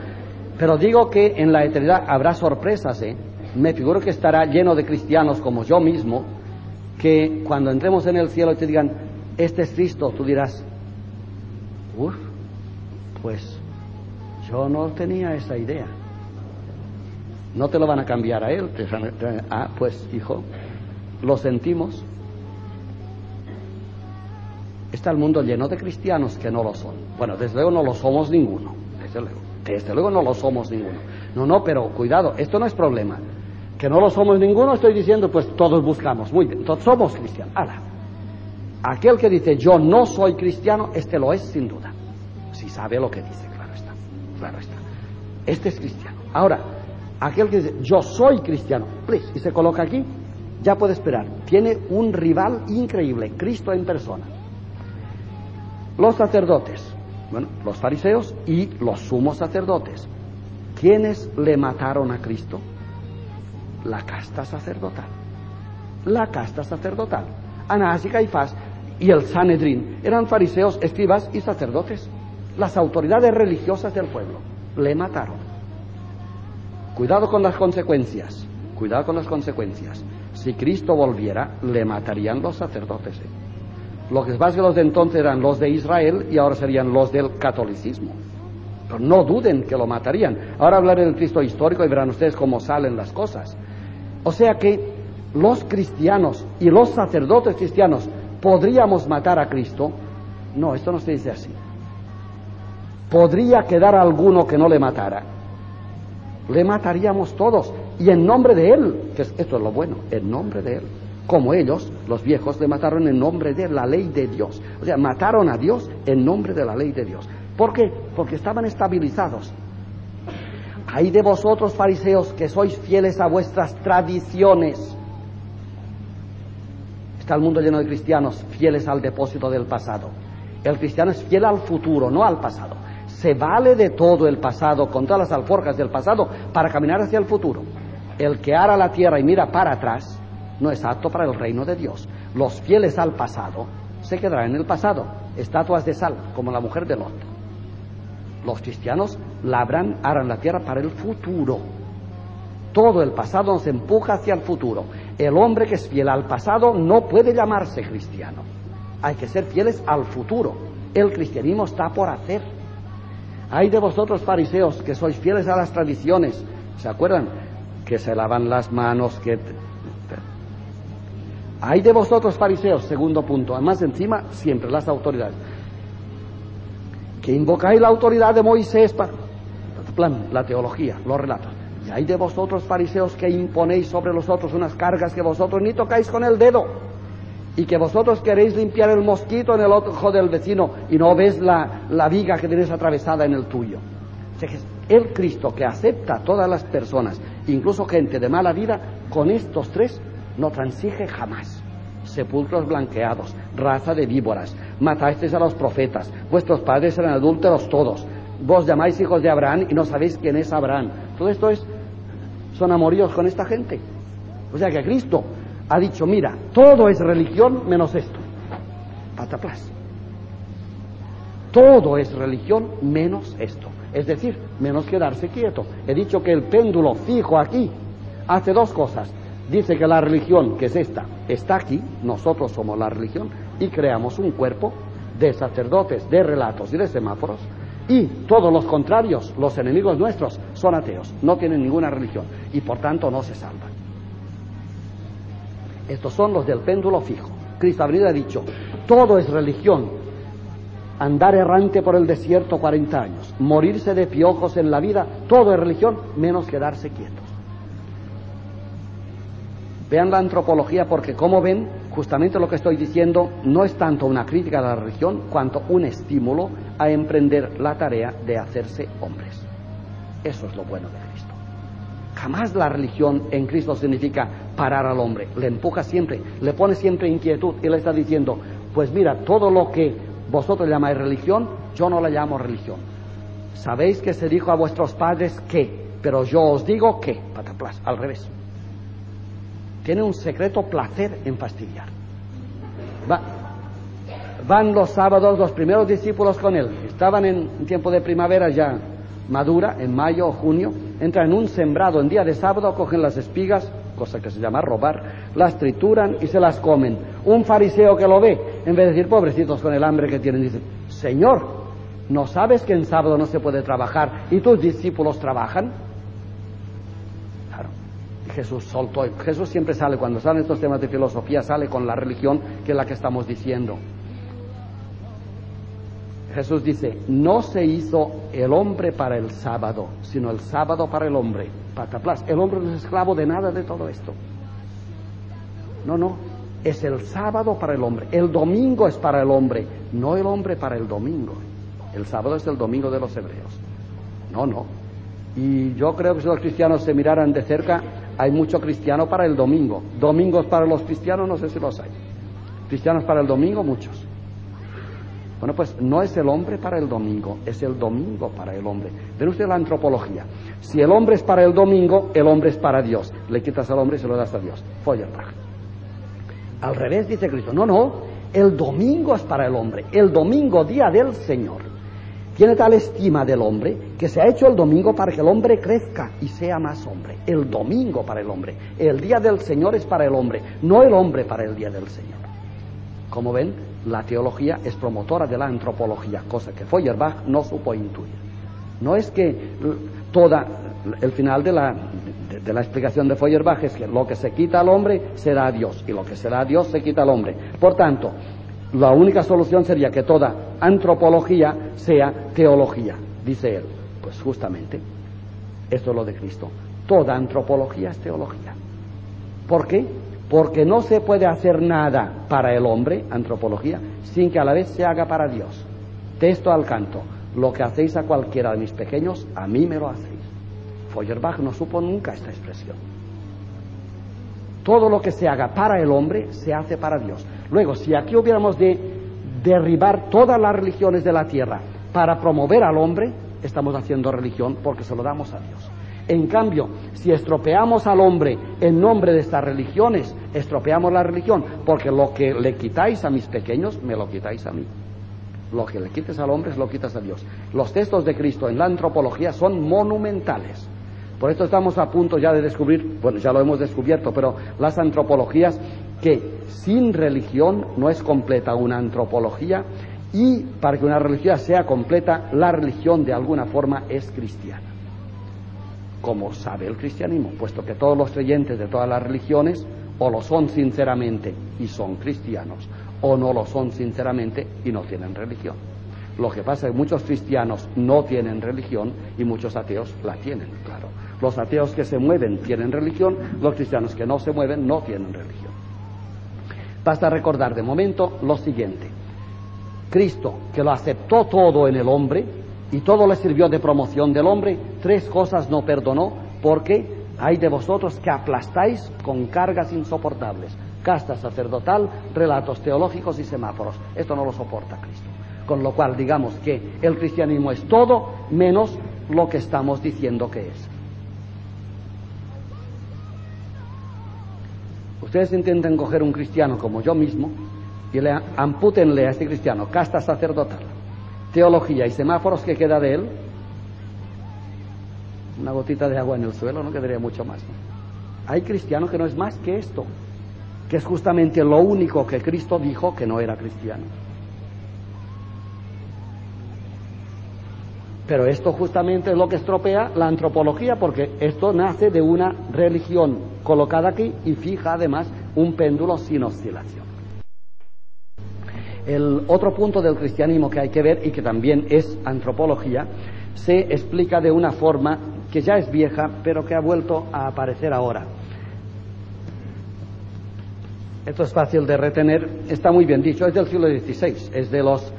Pero digo que en la eternidad habrá sorpresas, ¿eh? Me figuro que estará lleno de cristianos como yo mismo, que cuando entremos en el cielo y te digan, este es Cristo, tú dirás, uff, pues yo no tenía esa idea. No te lo van a cambiar a él. ah, pues hijo, lo sentimos. Está el mundo lleno de cristianos que no lo son. Bueno, desde luego no lo somos ninguno. Desde luego. Desde luego no lo somos ninguno. No, no, pero cuidado, esto no es problema. Que no lo somos ninguno, estoy diciendo, pues todos buscamos. Muy bien, todos somos cristianos. Ahora, aquel que dice yo no soy cristiano, este lo es sin duda. Si sabe lo que dice, claro está. Claro está. Este es cristiano. Ahora, aquel que dice yo soy cristiano, please, y se coloca aquí, ya puede esperar. Tiene un rival increíble, Cristo en persona. Los sacerdotes Bueno, los fariseos y los sumos sacerdotes. ¿Quiénes le mataron a Cristo? La casta sacerdotal. La casta sacerdotal. Anás y Caifás y el Sanedrín eran fariseos, escribas y sacerdotes. Las autoridades religiosas del pueblo le mataron. Cuidado con las consecuencias. Cuidado con las consecuencias. Si Cristo volviera, le matarían los sacerdotes. ¿eh? Lo que pasa es que los de entonces eran los de Israel y ahora serían los del catolicismo. Pero no duden que lo matarían. Ahora hablaré del Cristo histórico y verán ustedes cómo salen las cosas. O sea que los cristianos y los sacerdotes cristianos podríamos matar a Cristo. No, esto no se dice así. ¿Podría quedar alguno que no le matara? Le mataríamos todos. Y en nombre de Él, que esto es lo bueno, en nombre de Él como ellos, los viejos, le mataron en nombre de la ley de Dios. O sea, mataron a Dios en nombre de la ley de Dios. ¿Por qué? Porque estaban estabilizados. Hay de vosotros, fariseos, que sois fieles a vuestras tradiciones. Está el mundo lleno de cristianos fieles al depósito del pasado. El cristiano es fiel al futuro, no al pasado. Se vale de todo el pasado, con todas las alforjas del pasado, para caminar hacia el futuro. El que ara la tierra y mira para atrás, no es apto para el reino de Dios. Los fieles al pasado se quedarán en el pasado, estatuas de sal, como la mujer de Lot. Los cristianos labran, aran la tierra para el futuro. Todo el pasado nos empuja hacia el futuro. El hombre que es fiel al pasado no puede llamarse cristiano. Hay que ser fieles al futuro. El cristianismo está por hacer. Hay de vosotros fariseos que sois fieles a las tradiciones. ¿Se acuerdan? Que se lavan las manos, que hay de vosotros fariseos, segundo punto, además encima siempre las autoridades, que invocáis la autoridad de Moisés para plan, la teología, los relatos. Y hay de vosotros fariseos que imponéis sobre los otros unas cargas que vosotros ni tocáis con el dedo y que vosotros queréis limpiar el mosquito en el ojo del vecino y no ves la, la viga que tienes atravesada en el tuyo. El Cristo que acepta a todas las personas, incluso gente de mala vida, con estos tres no transige jamás. Sepulcros blanqueados, raza de víboras, matasteis a los profetas, vuestros padres eran adúlteros todos, vos llamáis hijos de Abraham y no sabéis quién es Abraham. Todo esto es, son amoríos con esta gente. O sea que Cristo ha dicho, mira, todo es religión menos esto. Pataplas. Todo es religión menos esto. Es decir, menos quedarse quieto. He dicho que el péndulo fijo aquí hace dos cosas dice que la religión, que es esta, está aquí, nosotros somos la religión, y creamos un cuerpo de sacerdotes, de relatos y de semáforos, y todos los contrarios, los enemigos nuestros, son ateos, no tienen ninguna religión, y por tanto no se salvan. Estos son los del péndulo fijo. Cristo habría dicho, todo es religión, andar errante por el desierto 40 años, morirse de piojos en la vida, todo es religión, menos quedarse quietos. Vean la antropología porque, como ven, justamente lo que estoy diciendo no es tanto una crítica a la religión cuanto un estímulo a emprender la tarea de hacerse hombres. Eso es lo bueno de Cristo. Jamás la religión en Cristo significa parar al hombre, le empuja siempre, le pone siempre inquietud y le está diciendo, pues mira, todo lo que vosotros llamáis religión, yo no la llamo religión. Sabéis que se dijo a vuestros padres que, pero yo os digo que, pataplas, al revés tiene un secreto placer en fastidiar. van los sábados los primeros discípulos con él. Estaban en tiempo de primavera ya madura, en mayo o junio. Entran en un sembrado en día de sábado, cogen las espigas, cosa que se llama robar, las trituran y se las comen. Un fariseo que lo ve, en vez de decir, pobrecitos con el hambre que tienen, dice, Señor, ¿no sabes que en sábado no se puede trabajar y tus discípulos trabajan? Jesús soltó. Jesús siempre sale, cuando salen estos temas de filosofía, sale con la religión, que es la que estamos diciendo. Jesús dice, no se hizo el hombre para el sábado, sino el sábado para el hombre. Pataplas, el hombre no es esclavo de nada de todo esto. No, no, es el sábado para el hombre. El domingo es para el hombre, no el hombre para el domingo. El sábado es el domingo de los hebreos. No, no. Y yo creo que si los cristianos se miraran de cerca, hay mucho cristiano para el domingo. Domingos para los cristianos, no sé si los hay. Cristianos para el domingo, muchos. Bueno, pues no es el hombre para el domingo, es el domingo para el hombre. Ven usted la antropología. Si el hombre es para el domingo, el hombre es para Dios. Le quitas al hombre y se lo das a Dios. Feuerbach. Al revés dice Cristo. No, no, el domingo es para el hombre. El domingo, día del Señor. Tiene tal estima del hombre que se ha hecho el domingo para que el hombre crezca y sea más hombre. El domingo para el hombre. El día del Señor es para el hombre, no el hombre para el día del Señor. Como ven, la teología es promotora de la antropología, cosa que Feuerbach no supo intuir. No es que toda, el final de la, de, la explicación de Feuerbach es que lo que se quita al hombre será Dios y lo que será Dios se quita al hombre. Por tanto, la única solución sería que toda antropología sea teología, dice él. Pues justamente, esto es lo de Cristo. Toda antropología es teología. ¿Por qué? porque no se puede hacer nada para el hombre, antropología, sin que a la vez se haga para Dios. Texto al canto, lo que hacéis a cualquiera de mis pequeños, a mí me lo hacéis. Feuerbach no supo nunca esta expresión. Todo lo que se haga para el hombre, se hace para Dios. Luego, si aquí hubiéramos de derribar todas las religiones de la tierra para promover al hombre, estamos haciendo religión porque se lo damos a Dios. En cambio, si estropeamos al hombre en nombre de estas religiones, estropeamos la religión, porque lo que le quitáis a mis pequeños, me lo quitáis a mí. Lo que le quites al hombre, lo quitas a Dios. Los textos de Cristo en la antropología son monumentales. Por esto estamos a punto ya de descubrir, bueno, ya lo hemos descubierto, pero las antropologías que sin religión no es completa una antropología y para que una religión sea completa, la religión de alguna forma es cristiana como sabe el cristianismo, puesto que todos los creyentes de todas las religiones o lo son sinceramente y son cristianos, o no lo son sinceramente y no tienen religión. Lo que pasa es que muchos cristianos no tienen religión y muchos ateos la tienen, claro. Los ateos que se mueven tienen religión, los cristianos que no se mueven no tienen religión. Basta recordar de momento lo siguiente. Cristo, que lo aceptó todo en el hombre, y todo le sirvió de promoción del hombre, tres cosas no perdonó, porque hay de vosotros que aplastáis con cargas insoportables, casta sacerdotal, relatos teológicos y semáforos. Esto no lo soporta Cristo. Con lo cual digamos que el cristianismo es todo menos lo que estamos diciendo que es. Ustedes intenten coger un cristiano como yo mismo y le amputenle a este cristiano casta sacerdotal, teología y semáforos, ¿qué queda de él? Una gotita de agua en el suelo, no quedaría mucho más. Hay cristianos que no es más que esto, que es justamente lo único que Cristo dijo que no era cristiano. Pero esto justamente es lo que estropea la antropología, porque esto nace de una religión colocada aquí y fija además un péndulo sin oscilación. El otro punto del cristianismo que hay que ver y que también es antropología, se explica de una forma que ya es vieja, pero que ha vuelto a aparecer ahora. Esto es fácil de retener, está muy bien dicho, es del siglo XVI, es de los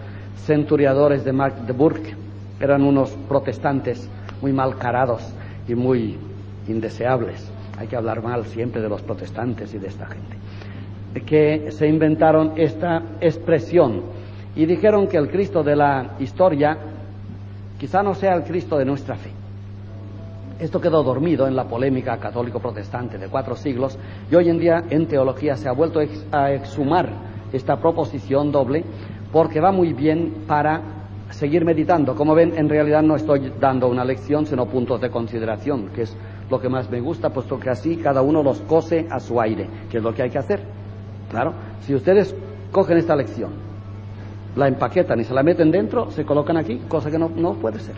centuriadores de Magdeburg, eran unos protestantes muy mal carados y muy indeseables. Hay que hablar mal siempre de los protestantes y de esta gente que se inventaron esta expresión y dijeron que el Cristo de la historia quizá no sea el Cristo de nuestra fe. Esto quedó dormido en la polémica católico-protestante de cuatro siglos y hoy en día en teología se ha vuelto a exhumar esta proposición doble porque va muy bien para seguir meditando. Como ven, en realidad no estoy dando una lección, sino puntos de consideración, que es lo que más me gusta, puesto que así cada uno los cose a su aire, que es lo que hay que hacer. Claro, si ustedes cogen esta lección, la empaquetan y se la meten dentro, se colocan aquí, cosa que no, no puede ser.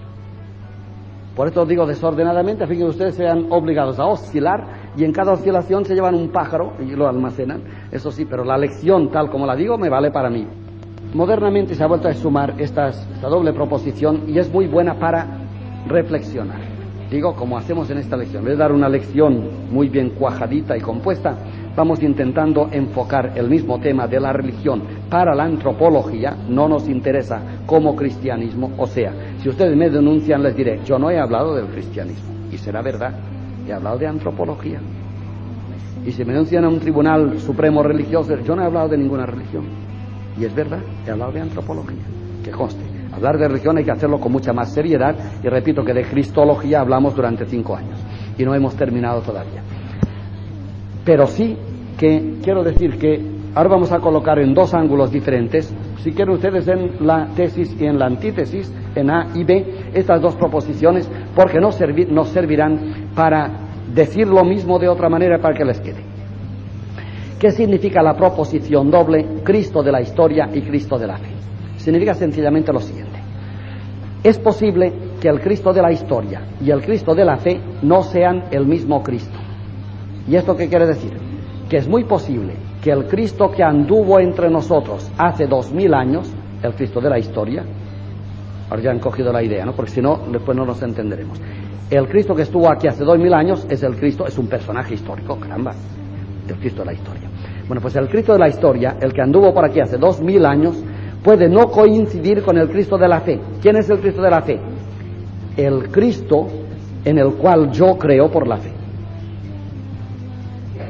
Por esto digo desordenadamente, a fin que ustedes sean obligados a oscilar y en cada oscilación se llevan un pájaro y lo almacenan. Eso sí, pero la lección tal como la digo me vale para mí. Modernamente se ha vuelto a sumar esta doble proposición y es muy buena para reflexionar. Digo, como hacemos en esta lección, en vez de dar una lección muy bien cuajadita y compuesta, Estamos intentando enfocar el mismo tema de la religión para la antropología, no nos interesa como cristianismo, o sea, si ustedes me denuncian les diré, yo no he hablado del cristianismo, y será verdad, he hablado de antropología. Y si me denuncian a un tribunal supremo religioso, yo no he hablado de ninguna religión, y es verdad, he hablado de antropología. que conste. Hablar de religión hay que hacerlo con mucha más seriedad y repito que de cristología hablamos durante cinco años y no hemos terminado todavía. Pero sí que quiero decir que ahora vamos a colocar en dos ángulos diferentes, si quieren ustedes en la tesis y en la antítesis, en A y B, estas dos proposiciones, porque nos, servirán para decir lo mismo de otra manera para que les quede. ¿Qué significa la proposición doble Cristo de la historia y Cristo de la fe? Significa sencillamente lo siguiente. Es posible que el Cristo de la historia y el Cristo de la fe no sean el mismo Cristo. ¿Y esto qué quiere decir? Que es muy posible que el Cristo que anduvo entre nosotros hace dos mil años, el Cristo de la historia, ahora ya han cogido la idea, ¿no? Porque si no, después no nos entenderemos. El Cristo que estuvo aquí hace dos mil años es el Cristo, es un personaje histórico, caramba, el Cristo de la historia. Bueno, pues el Cristo de la historia, el que anduvo por aquí hace dos mil años, puede no coincidir con el Cristo de la fe. ¿Quién es el Cristo de la fe? El Cristo en el cual yo creo por la fe.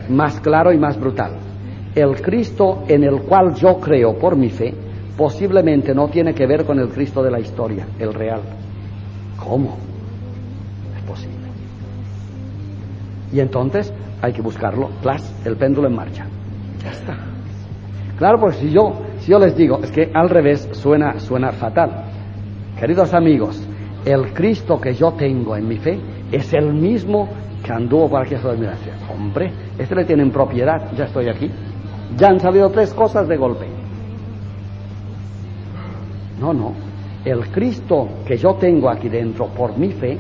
Más claro y más brutal. El Cristo en el cual yo creo por mi fe posiblemente no tiene que ver con el Cristo de la historia, el real. ¿Cómo? Es posible. Y entonces hay que buscarlo, plus, el péndulo en marcha. Ya está. Claro, pues si yo si yo les digo, es que al revés suena, suena fatal. Queridos amigos, el Cristo que yo tengo en mi fe es el mismo que anduvo por aquí hace Hombre, este le tienen propiedad, ya estoy aquí. Ya han salido tres cosas de golpe. No, no. El Cristo que yo tengo aquí dentro por mi fe,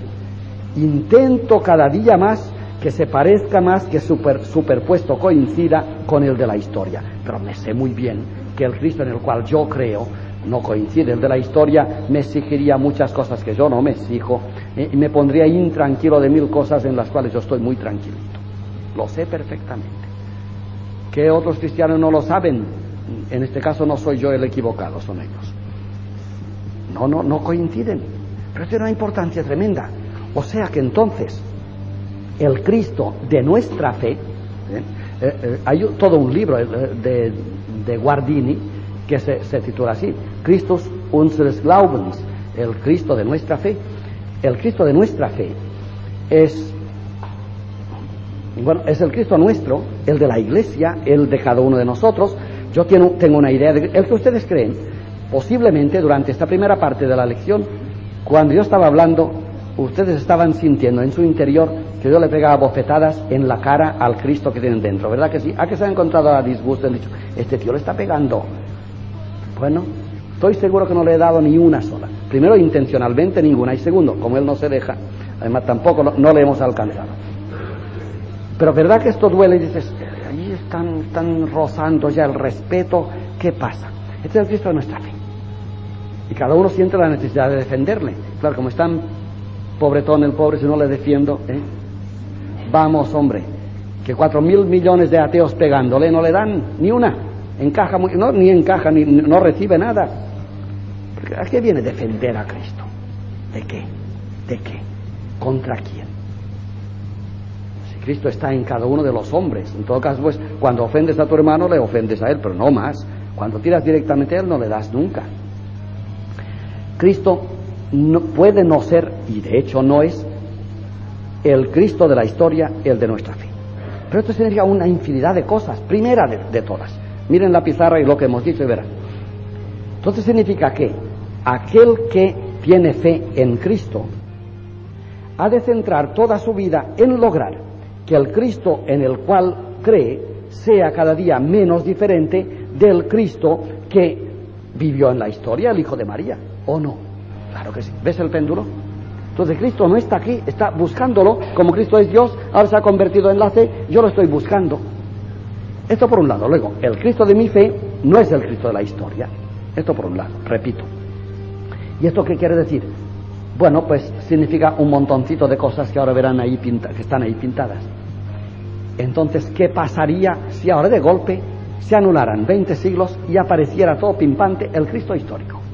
intento cada día más que se parezca más, que super, superpuesto coincida con el de la historia. Pero me sé muy bien que el Cristo en el cual yo creo no coincide. El de la historia me exigiría muchas cosas que yo no me exijo eh, y me pondría intranquilo de mil cosas en las cuales yo estoy muy tranquilito. Lo sé perfectamente. Que otros cristianos no lo saben, en este caso no soy yo el equivocado, son ellos. No, no, no coinciden. Pero tiene una importancia tremenda. O sea que entonces, el Cristo de nuestra fe, ¿eh? Eh, hay todo un libro de, Guardini, que se, titula así, Christus unseres Glaubens, el Cristo de nuestra fe. El Cristo de nuestra fe es, bueno, es el Cristo nuestro, el de la iglesia, el de cada uno de nosotros. Yo tengo, tengo una idea de el que ustedes creen. Posiblemente durante esta primera parte de la lección, cuando yo estaba hablando, ustedes estaban sintiendo en su interior que yo le pegaba bofetadas en la cara al Cristo que tienen dentro, ¿verdad que sí? ¿A que se ha encontrado a disgusto? Han dicho, este tío le está pegando. Bueno, estoy seguro que no le he dado ni una sola. Primero, intencionalmente ninguna. Y segundo, como él no se deja, además tampoco no, le hemos alcanzado. Pero ¿verdad que esto duele? Y dices, ahí están, están rozando ya el respeto. ¿Qué pasa? Este es el Cristo de nuestra fe. Y cada uno siente la necesidad de defenderle. Claro, como están pobretón el pobre si no le defiendo, ¿eh? Vamos, hombre, que cuatro mil millones de ateos pegándole no le dan ni una. Encaja no, ni encaja, ni no recibe nada. ¿A qué viene defender a Cristo? ¿De qué? ¿De qué? ¿Contra quién? Si Cristo está en cada uno de los hombres, en todo caso, pues cuando ofendes a tu hermano le ofendes a él, pero no más. Cuando tiras directamente a él no le das nunca. Cristo puede no ser, y de hecho no es, el Cristo de la historia, el de nuestra fe. Pero esto significa una infinidad de cosas, primera de, todas. Miren la pizarra y lo que hemos dicho y verán. Entonces significa que aquel que tiene fe en Cristo ha de centrar toda su vida en lograr que el Cristo en el cual cree sea cada día menos diferente del Cristo que vivió en la historia, el Hijo de María, ¿o no? Claro que sí. ¿Ves el péndulo? Entonces Cristo no está aquí, está buscándolo, como Cristo es Dios, ahora se ha convertido en la fe, yo lo estoy buscando. Esto por un lado. Luego, el Cristo de mi fe no es el Cristo de la historia. Esto por un lado, repito. ¿Y esto qué quiere decir? Bueno, pues significa un montoncito de cosas que ahora verán ahí pinta, que están ahí pintadas. Entonces, ¿qué pasaría si ahora de golpe se anularan 20 siglos y apareciera todo pimpante el Cristo histórico?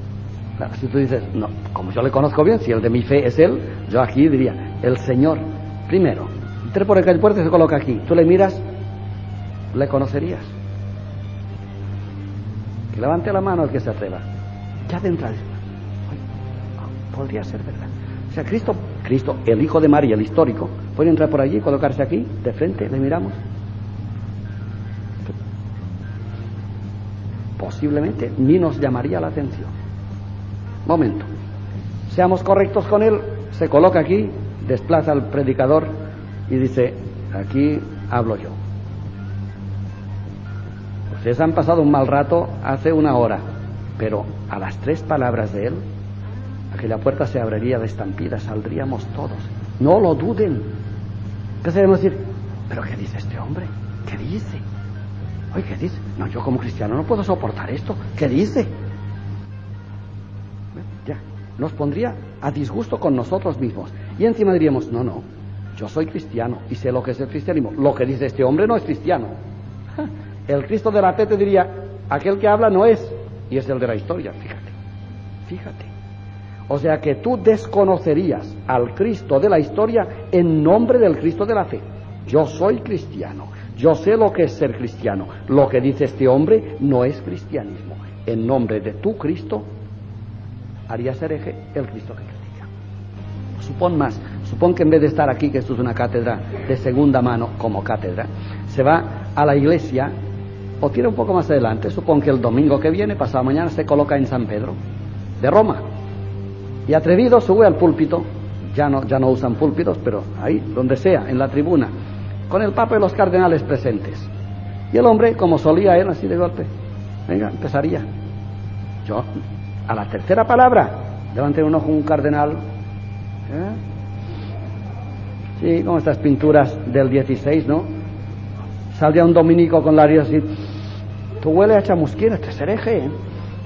Si tú dices, no, como yo le conozco bien, si el de mi fe es él, yo aquí diría, el Señor, primero, entré por el puerto y se coloca aquí, tú le miras, le conocerías. Que levante la mano el que se atreva. ya de entrada, podría ser verdad. O sea, Cristo, Cristo, el Hijo de María, el histórico, puede entrar por allí, colocarse aquí, de frente, le miramos. Posiblemente ni nos llamaría la atención. Momento. Seamos correctos con él, se coloca aquí, desplaza al predicador y dice, aquí hablo yo. Ustedes han pasado un mal rato hace una hora, pero a las tres palabras de él, aquella puerta se abriría de estampida, saldríamos todos. No lo duden. Empezaremos a decir, ¿pero qué dice este hombre? ¿Qué dice? Oye, ¿qué dice? No, yo como cristiano no puedo soportar esto. ¿Qué dice? Nos pondría a disgusto con nosotros mismos. Y encima diríamos, no, no, yo soy cristiano y sé lo que es el cristianismo. Lo que dice este hombre no es cristiano. El Cristo de la fe te diría, aquel que habla no es, y es el de la historia, fíjate, fíjate. O sea que tú desconocerías al Cristo de la historia en nombre del Cristo de la fe. Yo soy cristiano, yo sé lo que es ser cristiano. Lo que dice este hombre no es cristianismo. En nombre de tu Cristo harías hereje el Cristo que critica. Supón más, supón que en vez de estar aquí, que esto es una cátedra de segunda mano como cátedra, se va a la iglesia o tiene un poco más adelante, supón que el domingo que viene, pasado mañana, se coloca en San Pedro de Roma. Y atrevido sube al púlpito, ya no, ya no usan púlpitos, pero ahí, donde sea, en la tribuna, con el Papa y los cardenales presentes. Y el hombre, como solía él, así de golpe, venga, empezaría. Yo, a la tercera palabra, delante de un ojo un cardenal. ¿eh? Sí, como estas pinturas del 16, ¿no? Saldría un dominico con la así, tú hueles a chamusquina, este es hereje. ¿eh?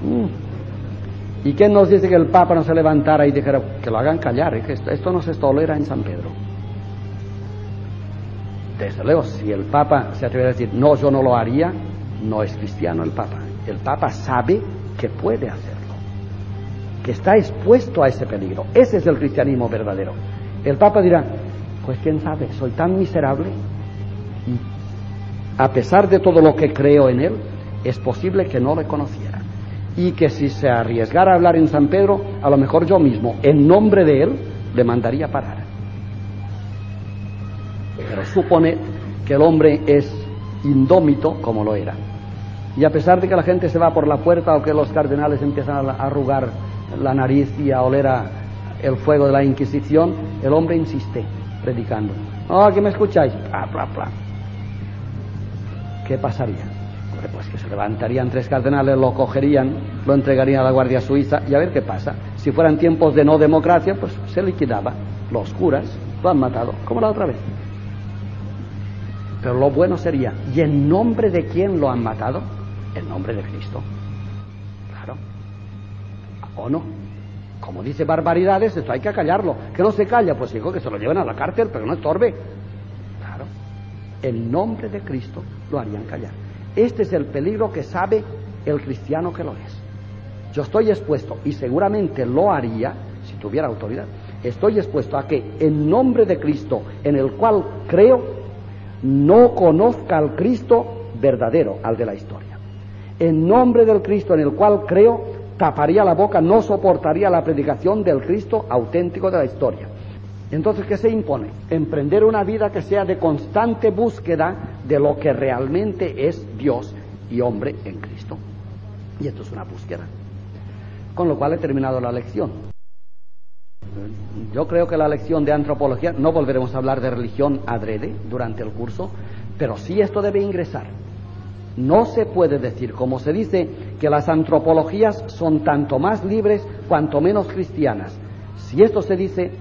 Mm. ¿Y quién nos dice que el Papa no se levantara y dijera que lo hagan callar? Que esto, esto no se tolera en San Pedro. Desde luego, si el Papa se atreve a decir, no, yo no lo haría, no es cristiano el Papa. El Papa sabe que puede hacerlo, que está expuesto a ese peligro. Ese es el cristianismo verdadero. El Papa dirá, pues quién sabe, soy tan miserable a pesar de todo lo que creo en él, es posible que no le conociera. Y que si se arriesgara a hablar en San Pedro, a lo mejor yo mismo, en nombre de él, le mandaría parar. Pero supone que el hombre es indómito como lo era. Y a pesar de que la gente se va por la puerta o que los cardenales empiezan a arrugar la nariz y a oler el fuego de la Inquisición, el hombre insiste predicando. Oh, aquí me escucháis. Pla, pla, pla. ¿qué pasaría? pues que se levantarían tres cardenales, lo cogerían, lo entregarían a la Guardia Suiza y a ver qué pasa. Si fueran tiempos de no democracia, pues se liquidaba. Los curas lo han matado, como la otra vez. Pero lo bueno sería, ¿y en nombre de quién lo han matado? En nombre de Cristo. Claro. ¿O no? Como dice barbaridades, esto hay que callarlo. ¿Que no se calla? Pues digo que se lo lleven a la cárcel, pero no estorbe en nombre de Cristo lo harían callar. Este es el peligro que sabe el cristiano que lo es. Yo estoy expuesto, y seguramente lo haría si tuviera autoridad, estoy expuesto a que en nombre de Cristo, en el cual creo, no conozca al Cristo verdadero, al de la historia. En nombre del Cristo en el cual creo, taparía la boca, no soportaría la predicación del Cristo auténtico de la historia. Entonces, ¿qué se impone? Emprender una vida que sea de constante búsqueda de lo que realmente es Dios y hombre en Cristo. Y esto es una búsqueda. Con lo cual he terminado la lección. Yo creo que la lección de antropología, no volveremos a hablar de religión adrede durante el curso, pero sí esto debe ingresar. No se puede decir, como se dice, que las antropologías son tanto más libres cuanto menos cristianas. Si esto se dice,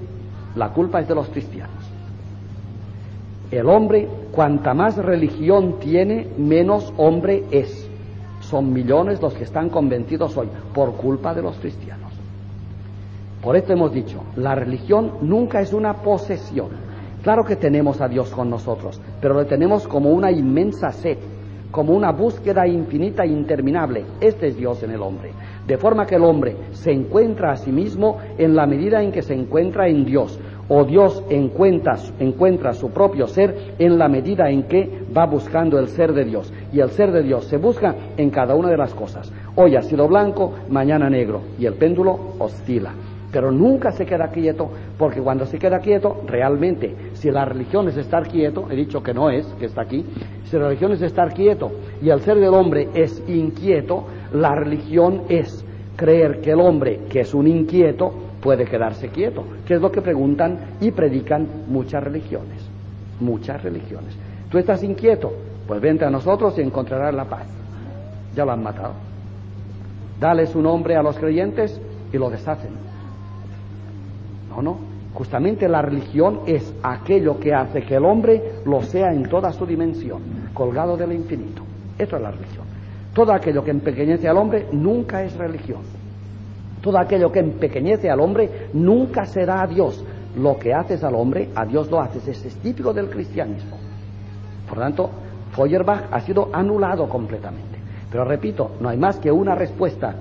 la culpa es de los cristianos. El hombre, cuanta más religión tiene, menos hombre es. Son millones los que están convencidos hoy por culpa de los cristianos. Por esto hemos dicho, la religión nunca es una posesión. Claro que tenemos a Dios con nosotros, pero lo tenemos como una inmensa sed, como una búsqueda infinita e interminable. Este es Dios en el hombre. De forma que el hombre se encuentra a sí mismo en la medida en que se encuentra en Dios, o Dios encuentra, encuentra su propio ser en la medida en que va buscando el ser de Dios. Y el ser de Dios se busca en cada una de las cosas. hoy ha sido blanco, mañana negro, y el péndulo oscila. Pero nunca se queda quieto, porque cuando se queda quieto, realmente, si la religión es estar quieto, he dicho que no es, que está aquí, si la religión es estar quieto y el ser del hombre es inquieto, la religión es creer que el hombre, que es un inquieto, puede quedarse quieto, que es lo que preguntan y predican muchas religiones, muchas religiones. Tú estás inquieto, pues vente a nosotros y encontrarás la paz. Ya lo han matado. Dale su nombre a los creyentes y lo deshacen. No, no. Justamente la religión es aquello que hace que el hombre lo sea en toda su dimensión, colgado del infinito. Eso es la religión. Todo aquello que empequeñece al hombre nunca es religión. Todo aquello que empequeñece al hombre nunca será a Dios. Lo que haces al hombre, a Dios lo haces. Es típico del cristianismo. Por lo tanto, Feuerbach ha sido anulado completamente. Pero repito, no hay más que una respuesta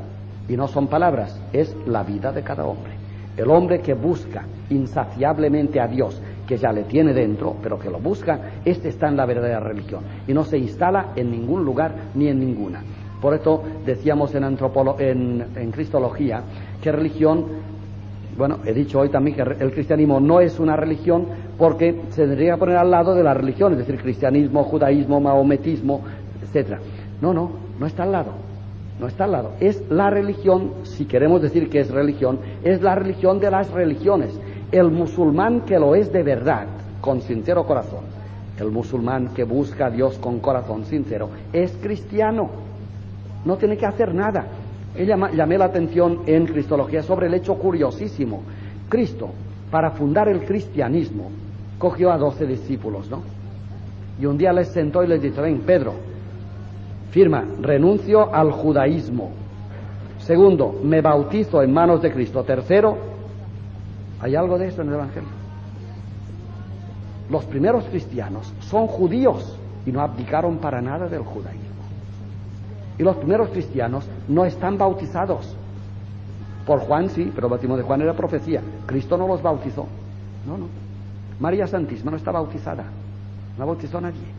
y no son palabras, es la vida de cada hombre. El hombre que busca insaciablemente a Dios, que ya le tiene dentro, pero que lo busca, este está en la verdadera religión y no se instala en ningún lugar ni en ninguna. Por esto decíamos en, en, en Cristología que religión, bueno, he dicho hoy también que el cristianismo no es una religión porque se tendría que poner al lado de la religión, es decir, cristianismo, judaísmo, maometismo, etc. No, no, no está al lado, no está al lado. Es la religión, si queremos decir que es religión, es la religión de las religiones. El musulmán que lo es de verdad, con sincero corazón, el musulmán que busca a Dios con corazón sincero, es cristiano. No tiene que hacer nada. Llamé la atención en Cristología sobre el hecho curiosísimo. Cristo, para fundar el cristianismo, cogió a doce discípulos, ¿no? Y un día les sentó y les dijo, ven, Pedro, firma, renuncio al judaísmo. Segundo, me bautizo en manos de Cristo. Tercero, ¿hay algo de eso en el Evangelio? Los primeros cristianos son judíos y no abdicaron para nada del judaísmo. Y los primeros cristianos no están bautizados. Por Juan sí, pero el bautismo de Juan era profecía. Cristo no los bautizó. No, no. María Santísima no está bautizada. No bautizó a nadie.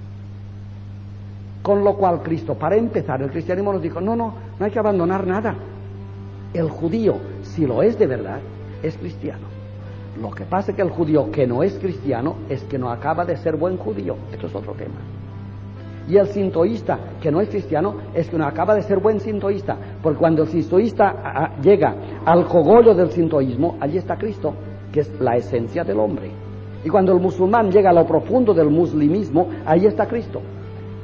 Con lo cual Cristo, para empezar, el cristianismo nos dijo, no, no, no hay que abandonar nada. El judío, si lo es de verdad, es cristiano. Lo que pasa es que el judío que no es cristiano es que no acaba de ser buen judío. Esto es otro tema. Y el sintoísta, que no es cristiano, es que no acaba de ser buen sintoísta. Porque cuando el sintoísta llega al cogollo del sintoísmo, allí está Cristo, que es la esencia del hombre. Y cuando el musulmán llega a lo profundo del muslimismo, ahí está Cristo.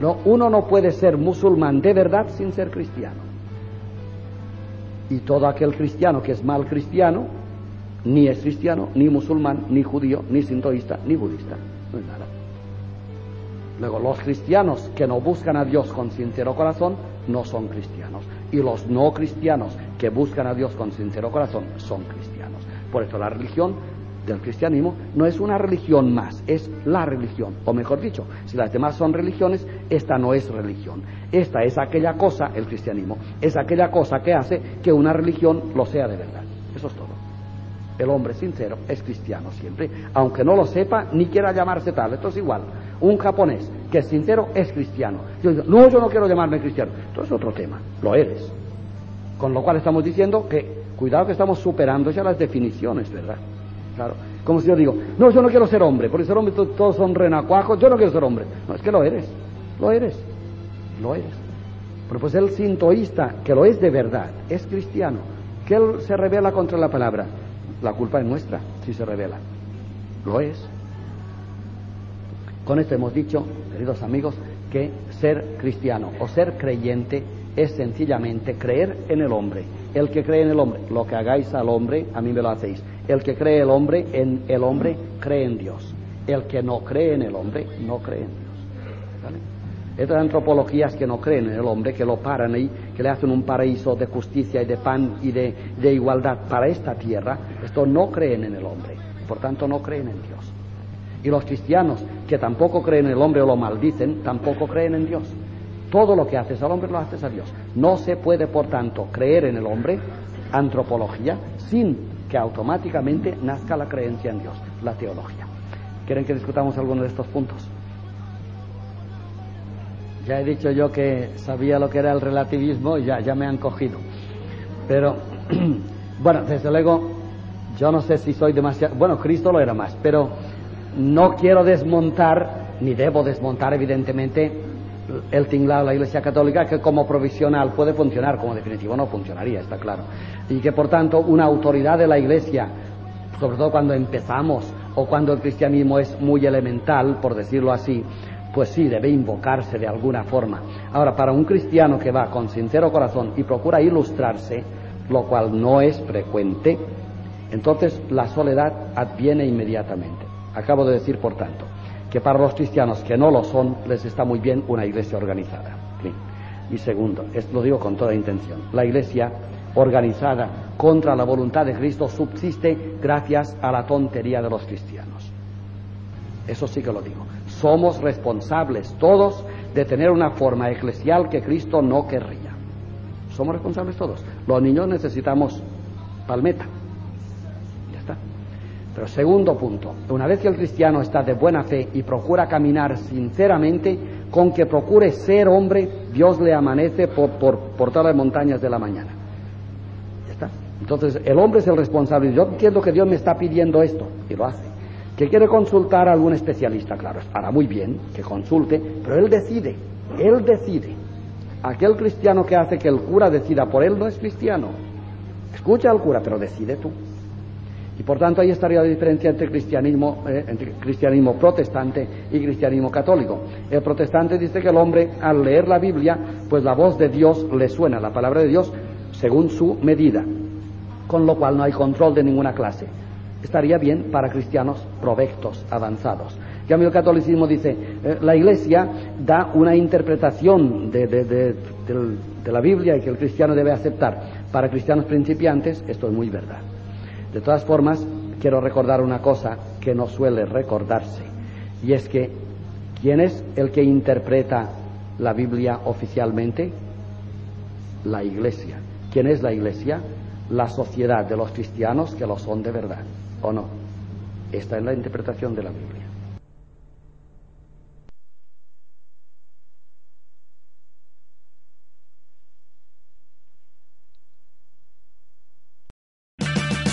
No, uno no puede ser musulmán de verdad sin ser cristiano. Y todo aquel cristiano que es mal cristiano, ni es cristiano, ni musulmán, ni judío, ni sintoísta, ni budista. No es nada. Luego, los cristianos que no buscan a Dios con sincero corazón no son cristianos. Y los no cristianos que buscan a Dios con sincero corazón son cristianos. Por eso la religión del cristianismo no es una religión más, es la religión. O mejor dicho, si las demás son religiones, esta no es religión. Esta es aquella cosa, el cristianismo, es aquella cosa que hace que una religión lo sea de verdad. Eso es todo. El hombre sincero es cristiano siempre, aunque no lo sepa ni quiera llamarse tal. Esto es igual. Un japonés que es sincero es cristiano. Yo digo, no, yo no quiero llamarme cristiano. Esto es otro tema. Lo eres. Con lo cual estamos diciendo que, cuidado que estamos superando ya las definiciones, ¿verdad? Claro. Como si yo digo, no, yo no quiero ser hombre, porque ser hombre todos son renacuajos, yo no quiero ser hombre. No, es que lo eres, lo eres, lo eres. Pero pues el sintoísta, que lo es de verdad, es cristiano, que él se revela contra la palabra. La culpa es nuestra si se revela. Lo es. Con esto hemos dicho, queridos amigos, que ser cristiano o ser creyente es sencillamente creer en el hombre. El que cree en el hombre, lo que hagáis al hombre, a mí me lo hacéis. El que cree el hombre en el hombre cree en Dios. El que no cree en el hombre no cree en Dios. Estas antropologías que no creen en el hombre, que lo paran ahí, que le hacen un paraíso de justicia y de pan y de, de igualdad para esta tierra, esto no creen en el hombre. Por tanto, no creen en Dios. Y los cristianos que tampoco creen en el hombre o lo maldicen, tampoco creen en Dios. Todo lo que haces al hombre lo haces a Dios. No se puede, por tanto, creer en el hombre, antropología, sin que automáticamente nazca la creencia en Dios, la teología. ¿Quieren que discutamos alguno de estos puntos? Ya he dicho yo que sabía lo que era el relativismo y ya, ya me han cogido. Pero, bueno, desde luego, yo no sé si soy demasiado... Bueno, Cristo lo era más, pero no quiero desmontar, ni debo desmontar, evidentemente, el tinglado de la Iglesia Católica, que como provisional puede funcionar, como definitivo no funcionaría, está claro. Y que, por tanto, una autoridad de la Iglesia, sobre todo cuando empezamos o cuando el cristianismo es muy elemental, por decirlo así, pues sí, debe invocarse de alguna forma. Ahora, para un cristiano que va con sincero corazón y procura ilustrarse, lo cual no es frecuente, entonces la soledad adviene inmediatamente. Acabo de decir, por tanto, que para los cristianos que no lo son, les está muy bien una iglesia organizada. Y segundo, esto lo digo con toda intención, la iglesia organizada contra la voluntad de Cristo subsiste gracias a la tontería de los cristianos. Eso sí que lo digo somos responsables todos de tener una forma eclesial que Cristo no querría. Somos responsables todos. Los niños necesitamos palmeta. Pero segundo punto, una vez que el cristiano está de buena fe y procura caminar sinceramente, con que procure ser hombre, Dios le amanece por, por, por todas las montañas de la mañana. Está. Entonces, el hombre es el responsable. Yo entiendo que Dios me está pidiendo esto y lo hace que quiere consultar a algún especialista, claro, para muy bien que consulte, pero él decide, él decide. Aquel cristiano que hace que el cura decida por él no es cristiano. Escucha al cura, pero decide tú. Y por tanto ahí estaría la diferencia entre cristianismo, eh, entre cristianismo protestante y cristianismo católico. El protestante dice que el hombre al leer la Biblia, pues la voz de Dios le suena, la palabra de Dios, según su medida, con lo cual no hay control de ninguna clase estaría bien para cristianos provectos, avanzados. A mí el catolicismo dice, eh, la Iglesia da una interpretación de, de, la Biblia y que el cristiano debe aceptar. Para cristianos principiantes esto es muy verdad. De todas formas, quiero recordar una cosa que no suele recordarse, y es que, ¿quién es el que interpreta la Biblia oficialmente? La Iglesia. ¿Quién es la Iglesia? La sociedad de los cristianos que lo son de verdad. ¿O no? Esta es la interpretación de la Biblia.